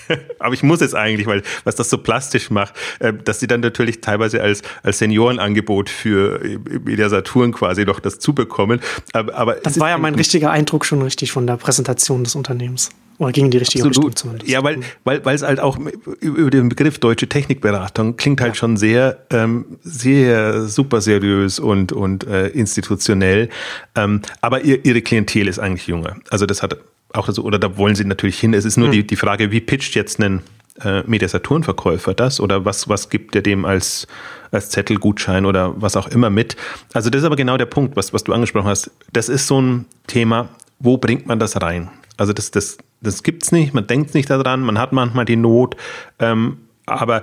[SPEAKER 2] aber ich muss es eigentlich, weil was das so plastisch macht, äh, dass sie dann natürlich teilweise als, als Seniorenangebot für Media Saturn quasi noch das zubekommen. Aber, aber
[SPEAKER 1] das war ja mein richtiger Eindruck schon richtig von der Präsentation des Unternehmens. Oder ging in die richtige Absolut. Richtung
[SPEAKER 2] zumindest. Ja, weil, weil, weil es halt auch über den Begriff deutsche Technikberatung klingt halt ja. schon sehr, ähm, sehr super seriös und, und äh, institutionell. Ähm, aber ihr, ihre Klientel ist eigentlich junge. Also das hat auch so, oder da wollen sie natürlich hin. Es ist nur mhm. die, die Frage, wie pitcht jetzt ein äh, Mediasaturn-Verkäufer das oder was, was gibt er dem als, als Zettelgutschein oder was auch immer mit? Also das ist aber genau der Punkt, was, was du angesprochen hast. Das ist so ein Thema, wo bringt man das rein? Also das, das, das gibt es nicht, man denkt nicht daran, man hat manchmal die Not, ähm, aber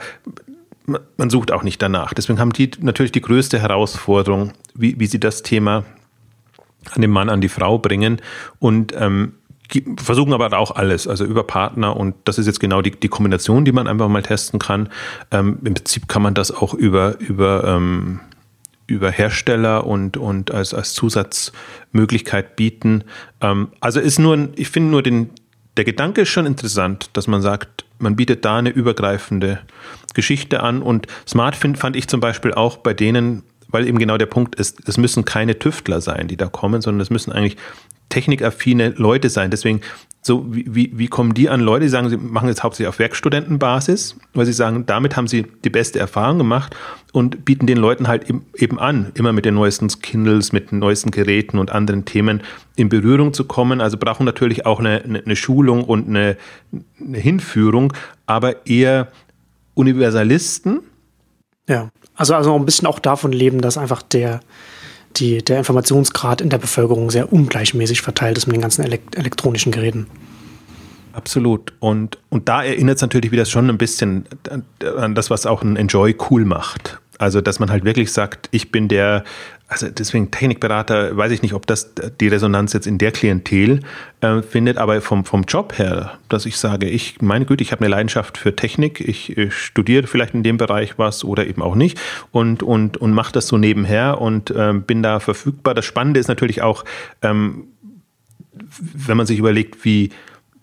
[SPEAKER 2] man sucht auch nicht danach. Deswegen haben die natürlich die größte Herausforderung, wie, wie sie das Thema an den Mann, an die Frau bringen. Und ähm, versuchen aber auch alles, also über Partner und das ist jetzt genau die, die Kombination, die man einfach mal testen kann. Ähm, Im Prinzip kann man das auch über, über, ähm, über Hersteller und, und als, als Zusatzmöglichkeit bieten. Ähm, also ist nur, ich finde nur den, der Gedanke ist schon interessant, dass man sagt, man bietet da eine übergreifende Geschichte an. Und Smart fand ich zum Beispiel auch bei denen, weil eben genau der Punkt ist, es müssen keine Tüftler sein, die da kommen, sondern es müssen eigentlich technikaffine Leute sein. Deswegen, so wie, wie, wie kommen die an Leute, die sagen, sie machen jetzt hauptsächlich auf Werkstudentenbasis, weil sie sagen, damit haben sie die beste Erfahrung gemacht und bieten den Leuten halt eben an, immer mit den neuesten Kindles, mit den neuesten Geräten und anderen Themen in Berührung zu kommen. Also brauchen natürlich auch eine, eine Schulung und eine, eine Hinführung, aber eher Universalisten.
[SPEAKER 1] Ja, also, also ein bisschen auch davon leben, dass einfach der, die, der Informationsgrad in der Bevölkerung sehr ungleichmäßig verteilt ist mit den ganzen elekt elektronischen Geräten.
[SPEAKER 2] Absolut. Und, und da erinnert es natürlich wieder schon ein bisschen an das, was auch ein Enjoy cool macht. Also, dass man halt wirklich sagt, ich bin der, also deswegen Technikberater, weiß ich nicht, ob das die Resonanz jetzt in der Klientel äh, findet, aber vom, vom Job her, dass ich sage, ich, meine Güte, ich habe eine Leidenschaft für Technik, ich, ich studiere vielleicht in dem Bereich was oder eben auch nicht und, und, und mache das so nebenher und äh, bin da verfügbar. Das Spannende ist natürlich auch, ähm, wenn man sich überlegt, wie,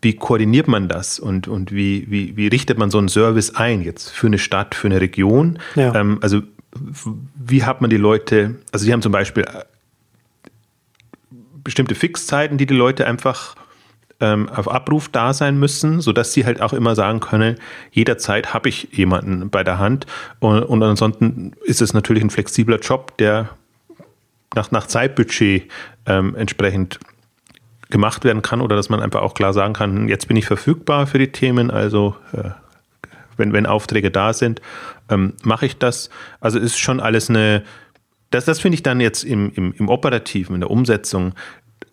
[SPEAKER 2] wie koordiniert man das und, und wie, wie, wie richtet man so einen Service ein jetzt für eine Stadt, für eine Region? Ja. Ähm, also wie hat man die Leute, also sie haben zum Beispiel äh, bestimmte Fixzeiten, die die Leute einfach ähm, auf Abruf da sein müssen, sodass sie halt auch immer sagen können, jederzeit habe ich jemanden bei der Hand. Und, und ansonsten ist es natürlich ein flexibler Job, der nach, nach Zeitbudget ähm, entsprechend gemacht werden kann oder dass man einfach auch klar sagen kann, jetzt bin ich verfügbar für die Themen, also äh, wenn, wenn Aufträge da sind, ähm, mache ich das. Also ist schon alles eine, das, das finde ich dann jetzt im, im, im Operativen, in der Umsetzung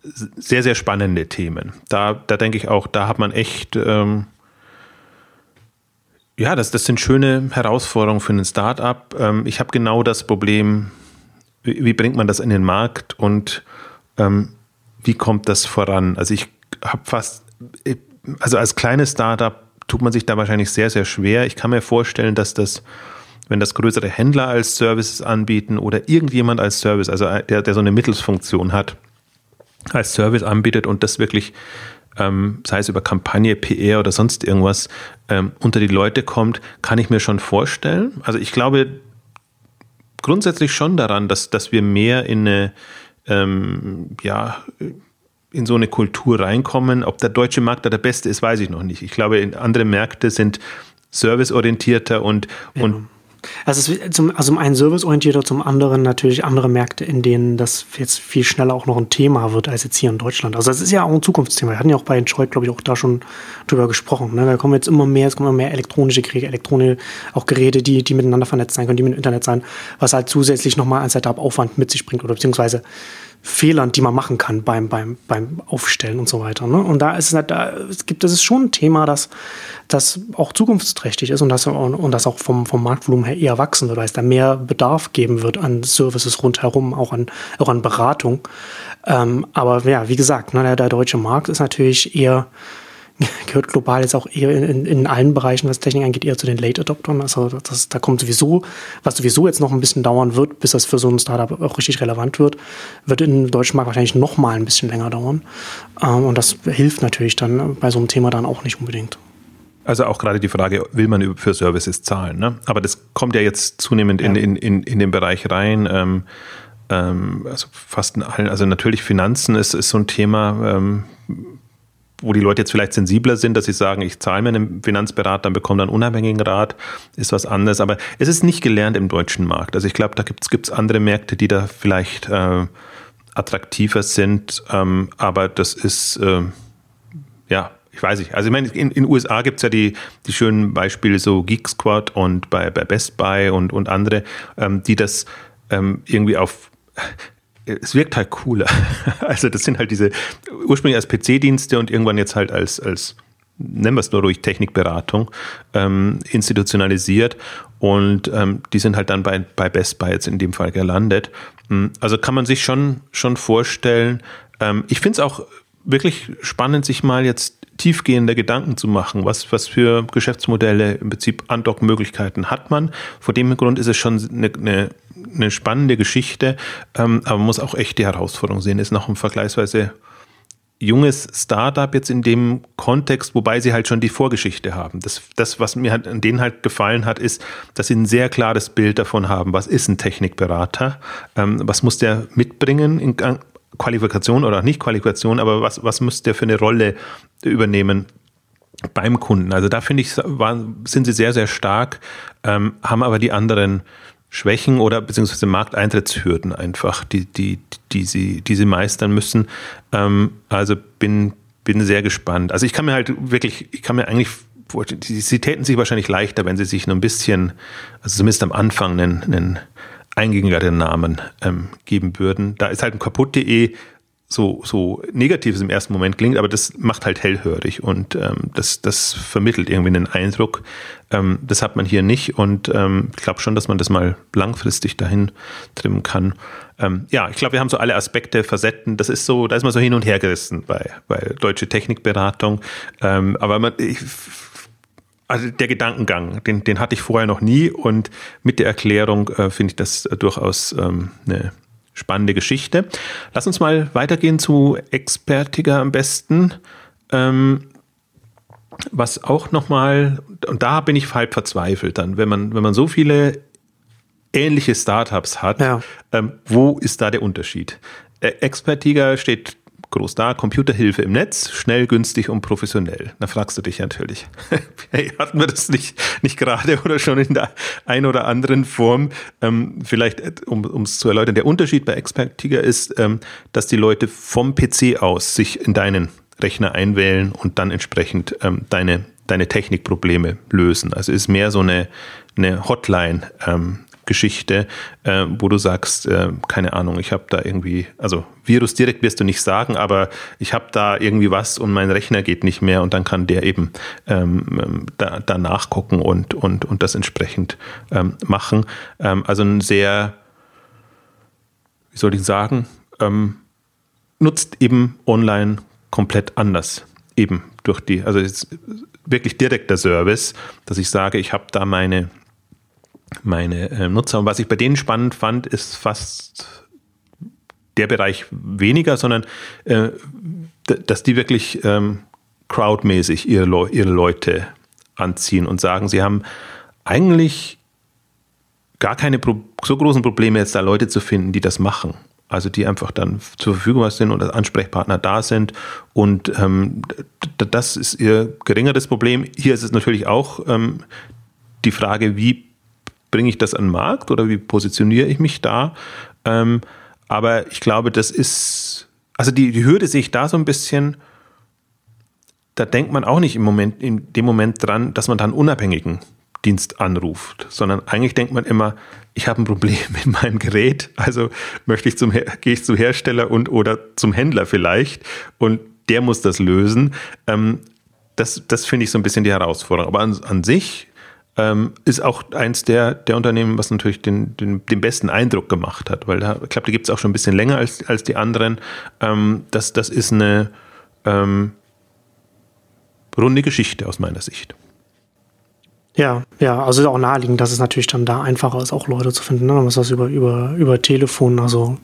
[SPEAKER 2] sehr, sehr spannende Themen. Da, da denke ich auch, da hat man echt, ähm, ja, das, das sind schöne Herausforderungen für ein Startup. Ähm, ich habe genau das Problem, wie, wie, bringt man das in den Markt und ähm, wie kommt das voran? Also ich habe fast, also als kleines Startup tut man sich da wahrscheinlich sehr, sehr schwer. Ich kann mir vorstellen, dass das, wenn das größere Händler als Services anbieten oder irgendjemand als Service, also der, der so eine Mittelsfunktion hat, als Service anbietet und das wirklich, ähm, sei es über Kampagne, PR oder sonst irgendwas, ähm, unter die Leute kommt, kann ich mir schon vorstellen. Also ich glaube grundsätzlich schon daran, dass, dass wir mehr in eine, ähm, ja, in so eine Kultur reinkommen. Ob der deutsche Markt da der beste ist, weiß ich noch nicht. Ich glaube, andere Märkte sind serviceorientierter und,
[SPEAKER 1] ja. und also, zum, also zum einen serviceorientierter, zum anderen natürlich andere Märkte, in denen das jetzt viel schneller auch noch ein Thema wird als jetzt hier in Deutschland. Also das ist ja auch ein Zukunftsthema. Wir hatten ja auch bei Detroit, glaube ich, auch da schon drüber gesprochen. Ne? Da kommen jetzt immer mehr, es kommen immer mehr elektronische Geräte, Elektronik, auch Geräte, die, die miteinander vernetzt sein können, die mit dem Internet sein, was halt zusätzlich nochmal ein Setup-Aufwand mit sich bringt oder beziehungsweise Fehlern, die man machen kann beim, beim, beim Aufstellen und so weiter. Ne? Und da ist es halt, da, es gibt, das ist schon ein Thema, das, das auch zukunftsträchtig ist und das, und das auch vom, vom Marktvolumen her eher wachsen wird, weil es da mehr Bedarf geben wird an Services rundherum, auch an, auch an Beratung. Ähm, aber ja, wie gesagt, ne, der, der deutsche Markt ist natürlich eher gehört global jetzt auch eher in, in allen Bereichen, was Technik angeht, eher zu den Late Adoptern. Also das, da kommt sowieso, was sowieso jetzt noch ein bisschen dauern wird, bis das für so ein Startup auch richtig relevant wird, wird im deutschen Markt wahrscheinlich noch mal ein bisschen länger dauern. Ähm, und das hilft natürlich dann bei so einem Thema dann auch nicht unbedingt.
[SPEAKER 2] Also auch gerade die Frage, will man für Services zahlen? Ne? Aber das kommt ja jetzt zunehmend ja. In, in, in, in den Bereich rein. Ähm, ähm, also fast in allen, also natürlich Finanzen ist, ist so ein Thema. Ähm, wo die Leute jetzt vielleicht sensibler sind, dass sie sagen, ich zahle mir einen Finanzberater, dann bekomme dann einen unabhängigen Rat, ist was anderes. Aber es ist nicht gelernt im deutschen Markt. Also ich glaube, da gibt es andere Märkte, die da vielleicht äh, attraktiver sind. Ähm, aber das ist, äh, ja, ich weiß nicht. Also ich meine, in den USA gibt es ja die, die schönen Beispiele, so Geek Squad und bei, bei Best Buy und, und andere, ähm, die das ähm, irgendwie auf es wirkt halt cooler. Also das sind halt diese ursprünglich als PC-Dienste und irgendwann jetzt halt als, als nennen wir es nur ruhig Technikberatung, ähm, institutionalisiert und ähm, die sind halt dann bei, bei Best Buy jetzt in dem Fall gelandet. Hm, also kann man sich schon, schon vorstellen. Ähm, ich finde es auch wirklich spannend, sich mal jetzt tiefgehende Gedanken zu machen. Was, was für Geschäftsmodelle im Prinzip Andockmöglichkeiten hat man? Vor dem Grund ist es schon eine, eine, eine spannende Geschichte, ähm, aber man muss auch echt die Herausforderung sehen. Ist noch ein vergleichsweise junges Startup jetzt in dem Kontext, wobei sie halt schon die Vorgeschichte haben. Das, das was mir halt an denen halt gefallen hat, ist, dass sie ein sehr klares Bild davon haben, was ist ein Technikberater, ähm, was muss der mitbringen in Qualifikation oder nicht Qualifikation, aber was, was muss der für eine Rolle übernehmen beim Kunden. Also da finde ich, war, sind sie sehr, sehr stark, ähm, haben aber die anderen Schwächen oder beziehungsweise Markteintrittshürden einfach, die, die, die, sie, die sie meistern müssen. Ähm, also bin, bin sehr gespannt. Also ich kann mir halt wirklich, ich kann mir eigentlich Sie täten sich wahrscheinlich leichter, wenn sie sich nur ein bisschen, also zumindest am Anfang, einen, einen eingängigeren Namen ähm, geben würden. Da ist halt ein kaputt.de so, so negativ im ersten Moment klingt, aber das macht halt hellhörig und ähm, das, das vermittelt irgendwie einen Eindruck. Ähm, das hat man hier nicht und ähm, ich glaube schon, dass man das mal langfristig dahin trimmen kann. Ähm, ja, ich glaube, wir haben so alle Aspekte, Facetten. Das ist so, da ist man so hin und her gerissen bei, bei deutsche Technikberatung. Ähm, aber man, ich, also der Gedankengang, den, den hatte ich vorher noch nie und mit der Erklärung äh, finde ich das äh, durchaus ähm, eine spannende Geschichte. Lass uns mal weitergehen zu Expertiger am besten. Ähm, was auch nochmal, und da bin ich halb verzweifelt dann, wenn man, wenn man so viele ähnliche Startups hat, ja. ähm, wo ist da der Unterschied? Äh, Expertiger steht groß da, Computerhilfe im Netz, schnell, günstig und professionell. Da fragst du dich natürlich, hey, hatten wir das nicht, nicht gerade oder schon in der ein oder anderen Form? Ähm, vielleicht, äh, um es zu erläutern, der Unterschied bei Expertiger ist, ähm, dass die Leute vom PC aus sich in deinen Rechner einwählen und dann entsprechend ähm, deine, deine Technikprobleme lösen. Also ist mehr so eine, eine Hotline ähm, Geschichte, äh, wo du sagst, äh, keine Ahnung, ich habe da irgendwie, also Virus direkt wirst du nicht sagen, aber ich habe da irgendwie was und mein Rechner geht nicht mehr und dann kann der eben ähm, da, da nachgucken und, und, und das entsprechend ähm, machen. Ähm, also ein sehr, wie soll ich sagen, ähm, nutzt eben online komplett anders. Eben durch die, also wirklich direkter Service, dass ich sage, ich habe da meine meine äh, Nutzer. Und was ich bei denen spannend fand, ist fast der Bereich weniger, sondern äh, dass die wirklich ähm, crowdmäßig ihre, Le ihre Leute anziehen und sagen, sie haben eigentlich gar keine Pro so großen Probleme, jetzt da Leute zu finden, die das machen. Also die einfach dann zur Verfügung sind und als Ansprechpartner da sind. Und ähm, das ist ihr geringeres Problem. Hier ist es natürlich auch ähm, die Frage, wie bringe ich das an den Markt oder wie positioniere ich mich da? Ähm, aber ich glaube, das ist, also die, die Hürde sehe ich da so ein bisschen, da denkt man auch nicht im Moment, in dem Moment dran, dass man dann unabhängigen Dienst anruft, sondern eigentlich denkt man immer, ich habe ein Problem mit meinem Gerät, also möchte ich zum gehe ich zum Hersteller und oder zum Händler vielleicht und der muss das lösen. Ähm, das, das finde ich so ein bisschen die Herausforderung. Aber an, an sich ähm, ist auch eins der, der Unternehmen, was natürlich den, den, den besten Eindruck gemacht hat, weil da, ich glaube, die gibt es auch schon ein bisschen länger als, als die anderen. Ähm, das, das ist eine ähm, runde Geschichte aus meiner Sicht.
[SPEAKER 1] Ja, ja, also auch naheliegend, dass es natürlich dann da einfacher ist, auch Leute zu finden. Ne? Wenn das über, über, über Telefon, also,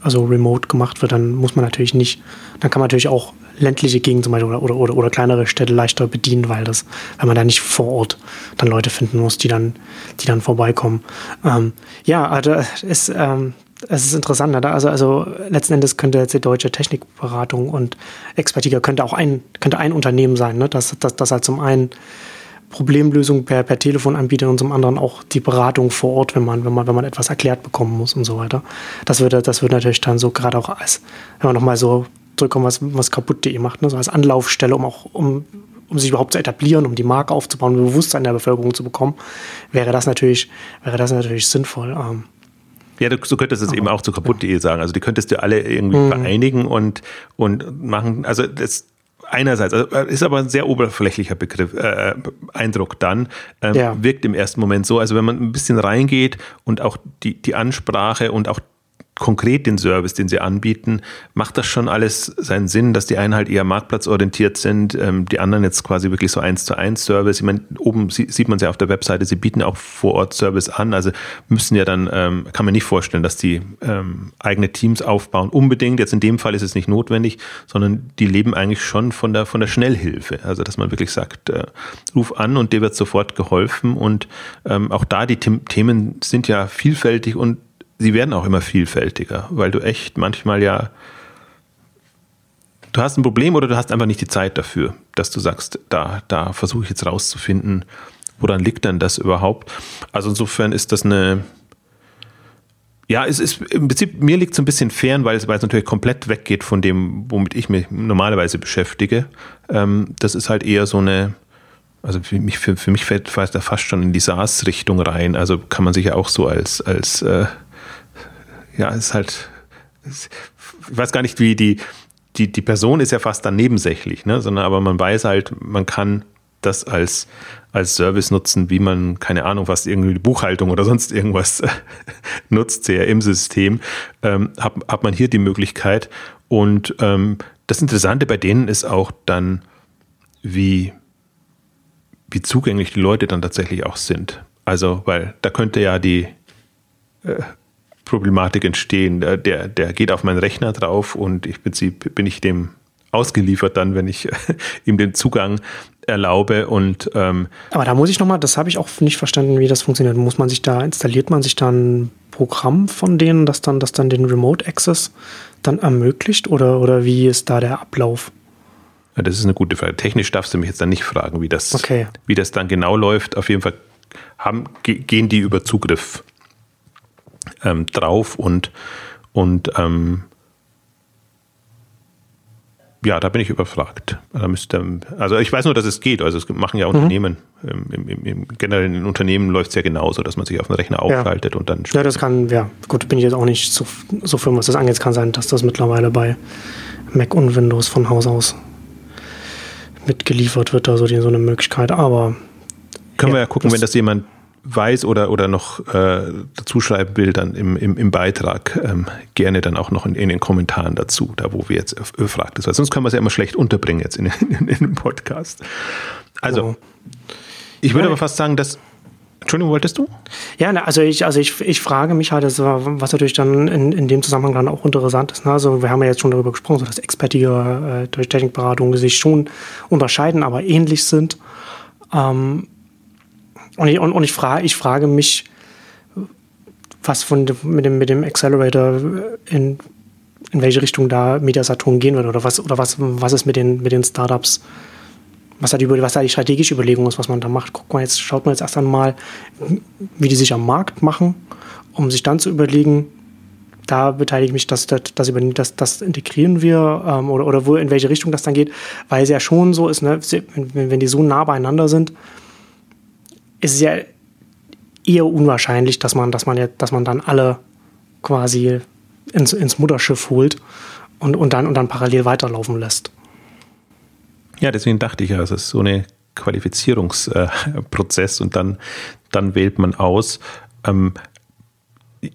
[SPEAKER 1] also remote gemacht wird, dann muss man natürlich nicht, dann kann man natürlich auch ländliche Gegend zum Beispiel oder, oder, oder, oder kleinere Städte leichter bedienen, weil das, weil man da nicht vor Ort dann Leute finden muss, die dann, die dann vorbeikommen. Ähm, ja, also es, ähm, es ist interessant. Ne? Also, also letzten Endes könnte jetzt die deutsche Technikberatung und Expertise könnte auch ein, könnte ein Unternehmen sein, ne? das, das, das halt zum einen Problemlösung per, per Telefon anbietet und zum anderen auch die Beratung vor Ort, wenn man, wenn man, wenn man etwas erklärt bekommen muss und so weiter. Das würde, das würde natürlich dann so gerade auch als, wenn man nochmal so zurückkommen, was, was kaputt.de macht, ne? so als Anlaufstelle, um auch, um, um sich überhaupt zu etablieren, um die Marke aufzubauen, um Bewusstsein der Bevölkerung zu bekommen, wäre das natürlich, wäre das natürlich sinnvoll. Ähm,
[SPEAKER 2] ja, du, du könntest es eben auch zu kaputt.de sagen. Also die könntest du alle irgendwie mhm. vereinigen und, und machen, also das einerseits, also ist aber ein sehr oberflächlicher Begriff, äh, Eindruck dann, ähm, ja. wirkt im ersten Moment so, also wenn man ein bisschen reingeht und auch die, die Ansprache und auch konkret den Service, den sie anbieten, macht das schon alles seinen Sinn, dass die einen halt eher marktplatzorientiert sind, ähm, die anderen jetzt quasi wirklich so eins zu eins Service. Ich meine, oben sieht man es ja auf der Webseite, sie bieten auch vor Ort Service an, also müssen ja dann, ähm, kann man nicht vorstellen, dass die ähm, eigene Teams aufbauen. Unbedingt, jetzt in dem Fall ist es nicht notwendig, sondern die leben eigentlich schon von der, von der Schnellhilfe. Also, dass man wirklich sagt, äh, ruf an und dir wird sofort geholfen und ähm, auch da die Themen sind ja vielfältig und sie werden auch immer vielfältiger, weil du echt manchmal ja, du hast ein Problem oder du hast einfach nicht die Zeit dafür, dass du sagst, da, da versuche ich jetzt rauszufinden, woran liegt denn das überhaupt? Also insofern ist das eine, ja, es ist im Prinzip, mir liegt es ein bisschen fern, weil es, weil es natürlich komplett weggeht von dem, womit ich mich normalerweise beschäftige. Ähm, das ist halt eher so eine, also für mich, für, für mich fällt da fast schon in die SaaS-Richtung rein. Also kann man sich ja auch so als, als äh, ja, ist halt, ich weiß gar nicht, wie die, die, die Person ist ja fast dann nebensächlich, ne? sondern aber man weiß halt, man kann das als, als Service nutzen, wie man, keine Ahnung, was irgendwie Buchhaltung oder sonst irgendwas nutzt, sehr im System, ähm, hat, hat man hier die Möglichkeit. Und ähm, das Interessante bei denen ist auch dann, wie, wie zugänglich die Leute dann tatsächlich auch sind. Also, weil da könnte ja die äh, Problematik entstehen. Der, der geht auf meinen Rechner drauf und ich Prinzip bin ich dem ausgeliefert dann, wenn ich ihm den Zugang erlaube und ähm
[SPEAKER 1] aber da muss ich nochmal, das habe ich auch nicht verstanden, wie das funktioniert. Muss man sich da, installiert man sich da ein Programm von denen, das dann, das dann den Remote Access dann ermöglicht oder, oder wie ist da der Ablauf?
[SPEAKER 2] Ja, das ist eine gute Frage. Technisch darfst du mich jetzt dann nicht fragen, wie das, okay. wie das dann genau läuft. Auf jeden Fall haben, gehen die über Zugriff ähm, drauf und, und ähm, ja, da bin ich überfragt. Da müsste, also ich weiß nur, dass es geht. Also es machen ja mhm. Unternehmen. Mhm. Im, im, im, generell in Unternehmen läuft es ja genauso, dass man sich auf den Rechner aufschaltet ja. und dann.
[SPEAKER 1] Ja, das kann, ja, gut, bin ich jetzt auch nicht so, so firm, was das angeht. Es kann sein, dass das mittlerweile bei Mac und Windows von Haus aus mitgeliefert wird, also die, so eine Möglichkeit. Aber
[SPEAKER 2] können ja, wir ja gucken, wenn das jemand weiß oder, oder noch äh, dazu schreiben will, dann im, im, im Beitrag ähm, gerne dann auch noch in, in, den Kommentaren dazu, da wo wir jetzt fragt ist. Weil sonst können wir es ja immer schlecht unterbringen jetzt in, in, in dem Podcast. Also, oh. ich würde ja. aber fast sagen, dass. Entschuldigung, wolltest du?
[SPEAKER 1] Ja, also ich, also ich, ich frage mich halt, was natürlich dann in, in dem Zusammenhang dann auch interessant ist. Ne? Also wir haben ja jetzt schon darüber gesprochen, so dass Expertige äh, durch Technikberatung sich schon unterscheiden, aber ähnlich sind. Ähm, und ich, und, und ich, frage, ich frage mich, was von mit dem, mit dem Accelerator in, in welche Richtung da Mediasaturn gehen wird oder was, oder was, was ist mit den, mit den Startups, was da, die, was da die strategische Überlegung ist, was man da macht. Guck mal, jetzt schaut man jetzt erst einmal, wie die sich am Markt machen, um sich dann zu überlegen, da beteilige ich mich, dass das, das, das, das integrieren wir ähm, oder, oder wo, in welche Richtung das dann geht, weil es ja schon so ist, ne, wenn, wenn die so nah beieinander sind, ist ja eher unwahrscheinlich, dass man, dass man, ja, dass man dann alle quasi ins, ins Mutterschiff holt und, und, dann, und dann parallel weiterlaufen lässt.
[SPEAKER 2] Ja, deswegen dachte ich ja, es ist so ein Qualifizierungsprozess und dann, dann wählt man aus. Ähm,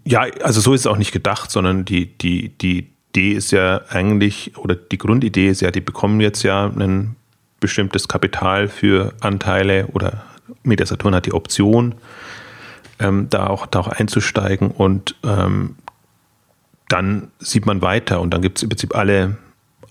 [SPEAKER 2] ja, also so ist es auch nicht gedacht, sondern die, die, die Idee ist ja eigentlich, oder die Grundidee ist ja, die bekommen jetzt ja ein bestimmtes Kapital für Anteile oder Media Saturn hat die Option, ähm, da, auch, da auch einzusteigen und ähm, dann sieht man weiter und dann gibt es im Prinzip alle,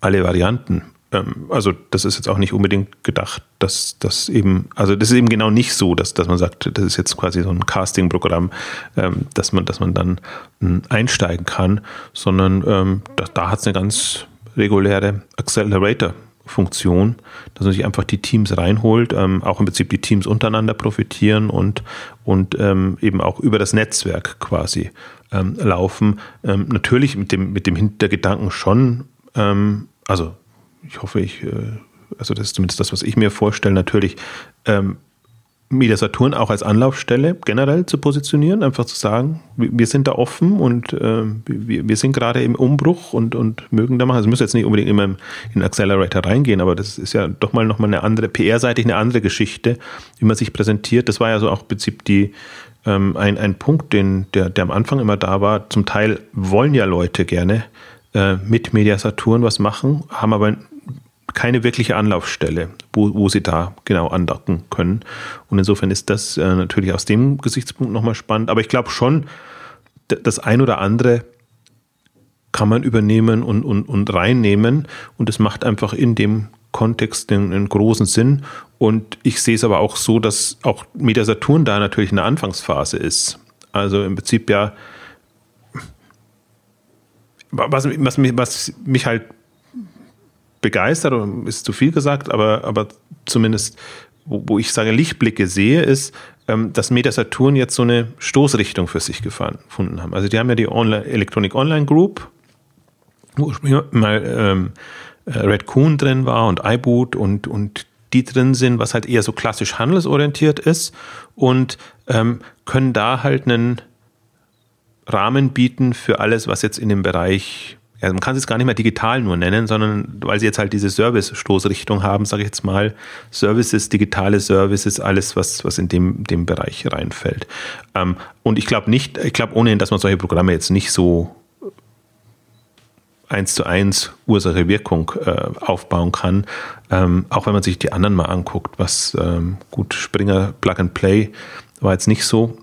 [SPEAKER 2] alle Varianten. Ähm, also das ist jetzt auch nicht unbedingt gedacht, dass das eben, also das ist eben genau nicht so, dass, dass man sagt, das ist jetzt quasi so ein Casting-Programm, ähm, dass, man, dass man dann ähm, einsteigen kann, sondern ähm, da, da hat es eine ganz reguläre Accelerator Funktion, dass man sich einfach die Teams reinholt, ähm, auch im Prinzip die Teams untereinander profitieren und, und ähm, eben auch über das Netzwerk quasi ähm, laufen. Ähm, natürlich mit dem, mit dem Hintergedanken schon, ähm, also ich hoffe, ich, äh, also das ist zumindest das, was ich mir vorstelle, natürlich ähm, Media Saturn auch als Anlaufstelle generell zu positionieren, einfach zu sagen, wir sind da offen und äh, wir, wir sind gerade im Umbruch und, und mögen da machen. Also müssen jetzt nicht unbedingt immer in den Accelerator reingehen, aber das ist ja doch mal nochmal eine andere, PR-seitig eine andere Geschichte, wie man sich präsentiert. Das war ja so auch im Prinzip die, ähm, ein, ein Punkt, den, der, der am Anfang immer da war. Zum Teil wollen ja Leute gerne äh, mit Media Saturn was machen, haben aber keine wirkliche Anlaufstelle, wo, wo sie da genau andocken können. Und insofern ist das äh, natürlich aus dem Gesichtspunkt nochmal spannend. Aber ich glaube schon, das ein oder andere kann man übernehmen und, und, und reinnehmen. Und es macht einfach in dem Kontext einen, einen, großen Sinn. Und ich sehe es aber auch so, dass auch Media Saturn da natürlich eine Anfangsphase ist. Also im Prinzip ja, was, was, was mich halt begeistert, ist zu viel gesagt, aber, aber zumindest, wo, wo ich sage, Lichtblicke sehe, ist, ähm, dass Meta Saturn jetzt so eine Stoßrichtung für sich gefunden haben. Also die haben ja die Online, Electronic Online Group, wo mal ähm, äh, Red Coon drin war und iBoot und, und die drin sind, was halt eher so klassisch handelsorientiert ist und ähm, können da halt einen Rahmen bieten für alles, was jetzt in dem Bereich ja, man kann es gar nicht mehr digital nur nennen, sondern weil sie jetzt halt diese Service-Stoßrichtung haben, sage ich jetzt mal, Services, digitale Services, alles, was, was in dem, dem Bereich reinfällt. Ähm, und ich glaube nicht, ich glaube ohnehin, dass man solche Programme jetzt nicht so eins zu eins Ursache-Wirkung äh, aufbauen kann. Ähm, auch wenn man sich die anderen mal anguckt, was ähm, gut, Springer Plug and Play war jetzt nicht so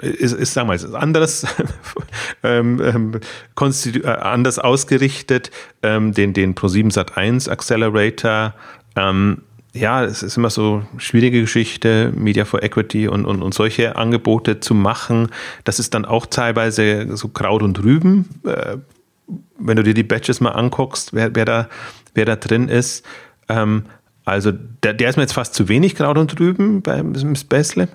[SPEAKER 2] ist, ist sagen wir mal, anders, ähm, ähm, äh, anders ausgerichtet, ähm, den, den Pro7 Sat 1 Accelerator. Ähm, ja, es ist immer so schwierige Geschichte, Media for Equity und, und, und solche Angebote zu machen. Das ist dann auch teilweise so Kraut und Rüben. Äh, wenn du dir die Badges mal anguckst, wer, wer, da, wer da drin ist. Also der, der ist mir jetzt fast zu wenig Kraut und Rüben beim Space Lab.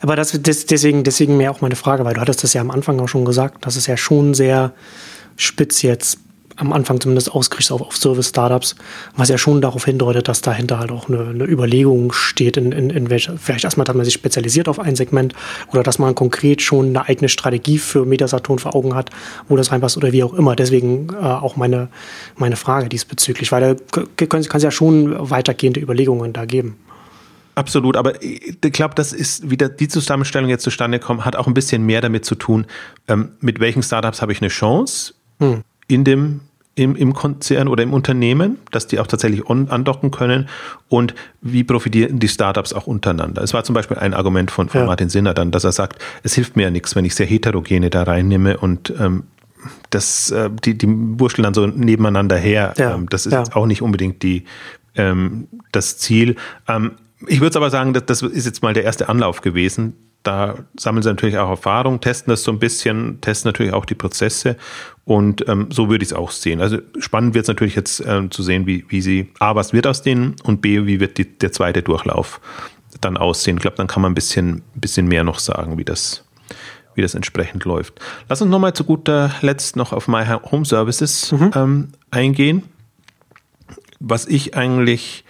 [SPEAKER 1] Aber das, das, deswegen, deswegen mir auch meine Frage, weil du hattest das ja am Anfang auch schon gesagt, dass es ja schon sehr spitz jetzt am Anfang zumindest ausgerichtet auf, auf Service-Startups, was ja schon darauf hindeutet, dass dahinter halt auch eine, eine Überlegung steht, in, in, in welcher, vielleicht erstmal, dass man sich spezialisiert auf ein Segment oder dass man konkret schon eine eigene Strategie für Metasaturn vor Augen hat, wo das reinpasst oder wie auch immer. Deswegen äh, auch meine, meine Frage diesbezüglich, weil da kann es ja schon weitergehende Überlegungen da geben.
[SPEAKER 2] Absolut, aber ich glaube, das ist wieder die Zusammenstellung jetzt zustande gekommen, hat auch ein bisschen mehr damit zu tun, ähm, mit welchen Startups habe ich eine Chance hm. In dem im, im Konzern oder im Unternehmen, dass die auch tatsächlich on, andocken können und wie profitieren die Startups auch untereinander. Es war zum Beispiel ein Argument von, von ja. Martin Sinner dann, dass er sagt, es hilft mir ja nichts, wenn ich sehr heterogene da reinnehme und ähm, das, äh, die, die wurschteln dann so nebeneinander her. Ja. Ähm, das ist ja. auch nicht unbedingt die, ähm, das Ziel. Ähm, ich würde aber sagen, dass das ist jetzt mal der erste Anlauf gewesen. Da sammeln sie natürlich auch Erfahrung, testen das so ein bisschen, testen natürlich auch die Prozesse und ähm, so würde ich es auch sehen. Also spannend wird es natürlich jetzt ähm, zu sehen, wie, wie sie A, was wird aus denen und B, wie wird die, der zweite Durchlauf dann aussehen. Ich glaube, dann kann man ein bisschen, bisschen mehr noch sagen, wie das, wie das entsprechend läuft. Lass uns nochmal zu guter Letzt noch auf My Home Services mhm. ähm, eingehen. Was ich eigentlich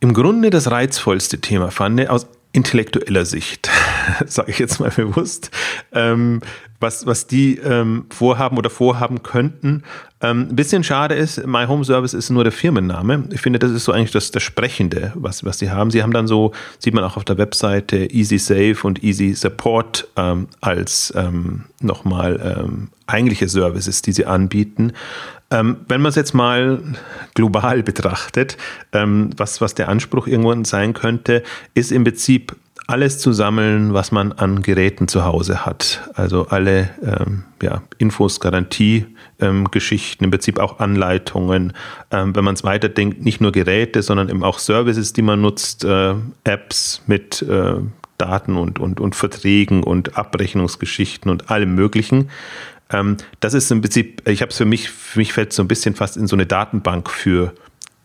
[SPEAKER 2] im Grunde das reizvollste Thema fand, aus intellektueller Sicht, sage ich jetzt mal bewusst, ähm, was, was die ähm, vorhaben oder vorhaben könnten. Ähm, ein bisschen schade ist, My Home Service ist nur der Firmenname. Ich finde, das ist so eigentlich das, das Sprechende, was, was sie haben. Sie haben dann so, sieht man auch auf der Webseite, Easy Save und Easy Support ähm, als ähm, nochmal ähm, eigentliche Services, die sie anbieten. Ähm, wenn man es jetzt mal global betrachtet, ähm, was, was der Anspruch irgendwann sein könnte, ist im Prinzip alles zu sammeln, was man an Geräten zu Hause hat. Also alle ähm, ja, Infos, Garantie-Geschichten, ähm, im Prinzip auch Anleitungen. Ähm, wenn man es weiterdenkt, nicht nur Geräte, sondern eben auch Services, die man nutzt, äh, Apps mit äh, Daten und, und, und Verträgen und Abrechnungsgeschichten und allem Möglichen. Ähm, das ist im Prinzip, ich habe es für mich, für mich fällt so ein bisschen fast in so eine Datenbank für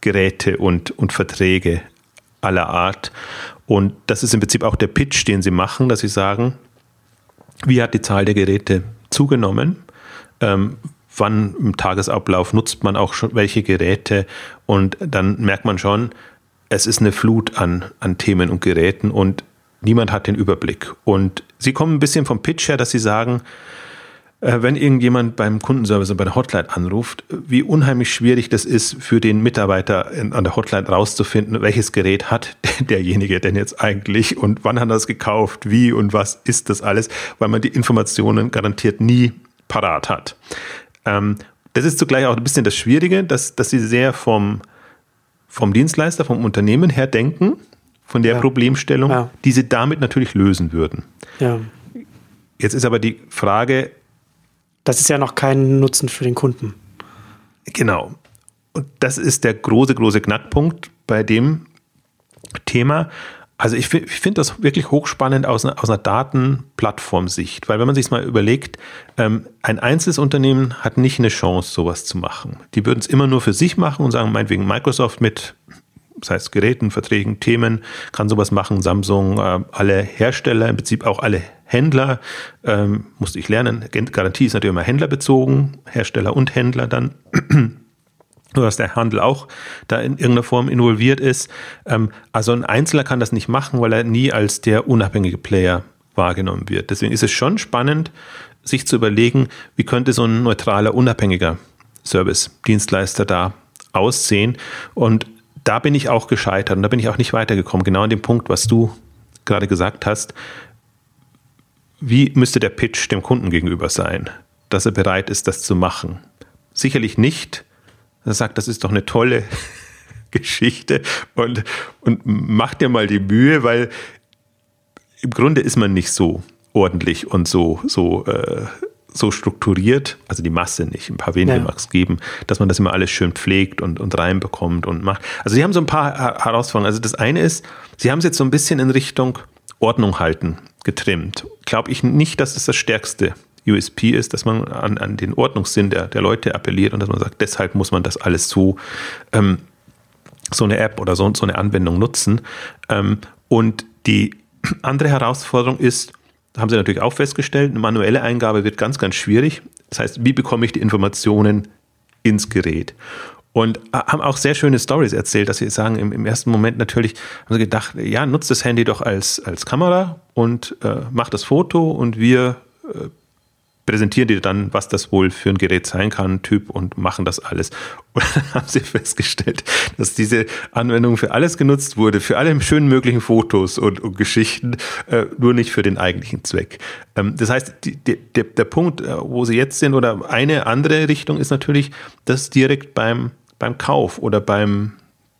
[SPEAKER 2] Geräte und, und Verträge aller Art. Und das ist im Prinzip auch der Pitch, den sie machen, dass sie sagen, wie hat die Zahl der Geräte zugenommen? Ähm, wann im Tagesablauf nutzt man auch schon welche Geräte? Und dann merkt man schon, es ist eine Flut an, an Themen und Geräten und niemand hat den Überblick. Und sie kommen ein bisschen vom Pitch her, dass sie sagen, wenn irgendjemand beim Kundenservice und bei der Hotline anruft, wie unheimlich schwierig das ist für den Mitarbeiter an der Hotline rauszufinden, welches Gerät hat derjenige denn jetzt eigentlich und wann hat er es gekauft, wie und was ist das alles, weil man die Informationen garantiert nie parat hat. Ähm, das ist zugleich auch ein bisschen das Schwierige, dass, dass sie sehr vom, vom Dienstleister, vom Unternehmen her denken, von der ja. Problemstellung, ja. die sie damit natürlich lösen würden. Ja. Jetzt ist aber die Frage.
[SPEAKER 1] Das ist ja noch kein Nutzen für den Kunden.
[SPEAKER 2] Genau. Und das ist der große, große Knackpunkt bei dem Thema. Also ich, ich finde das wirklich hochspannend aus einer, aus einer Datenplattformsicht, weil wenn man sich mal überlegt, ähm, ein einzelnes Unternehmen hat nicht eine Chance, sowas zu machen. Die würden es immer nur für sich machen und sagen, meinetwegen Microsoft mit das heißt Geräten, Verträgen, Themen, kann sowas machen. Samsung, äh, alle Hersteller, im Prinzip auch alle Händler, ähm, musste ich lernen. Garantie ist natürlich immer händlerbezogen, Hersteller und Händler dann. Nur dass der Handel auch da in irgendeiner Form involviert ist. Ähm, also ein Einzelner kann das nicht machen, weil er nie als der unabhängige Player wahrgenommen wird. Deswegen ist es schon spannend, sich zu überlegen, wie könnte so ein neutraler, unabhängiger Service-Dienstleister da aussehen. Und da bin ich auch gescheitert und da bin ich auch nicht weitergekommen. Genau an dem Punkt, was du gerade gesagt hast. Wie müsste der Pitch dem Kunden gegenüber sein, dass er bereit ist, das zu machen? Sicherlich nicht. Er sagt, das ist doch eine tolle Geschichte und, und mach dir mal die Mühe, weil im Grunde ist man nicht so ordentlich und so, so äh, so strukturiert, also die Masse nicht, ein paar wenige ja. mag es geben, dass man das immer alles schön pflegt und, und reinbekommt und macht. Also sie haben so ein paar Herausforderungen. Also das eine ist, sie haben es jetzt so ein bisschen in Richtung Ordnung halten getrimmt. Glaube ich nicht, dass es das stärkste USP ist, dass man an, an den Ordnungssinn der, der Leute appelliert und dass man sagt, deshalb muss man das alles so, ähm, so eine App oder so, so eine Anwendung nutzen. Ähm, und die andere Herausforderung ist, haben sie natürlich auch festgestellt, eine manuelle Eingabe wird ganz, ganz schwierig. Das heißt, wie bekomme ich die Informationen ins Gerät? Und haben auch sehr schöne Stories erzählt, dass sie sagen, im, im, ersten Moment natürlich haben sie gedacht, ja, nutzt das Handy doch als, als Kamera und äh, macht das Foto und wir äh, präsentieren dir dann, was das wohl für ein Gerät sein kann, Typ und machen das alles. Und dann haben sie festgestellt, dass diese Anwendung für alles genutzt wurde, für alle schönen möglichen Fotos und, und Geschichten, äh, nur nicht für den eigentlichen Zweck. Ähm, das heißt, die, die, der, der Punkt, äh, wo sie jetzt sind, oder eine andere Richtung ist natürlich, dass direkt beim, beim Kauf oder beim,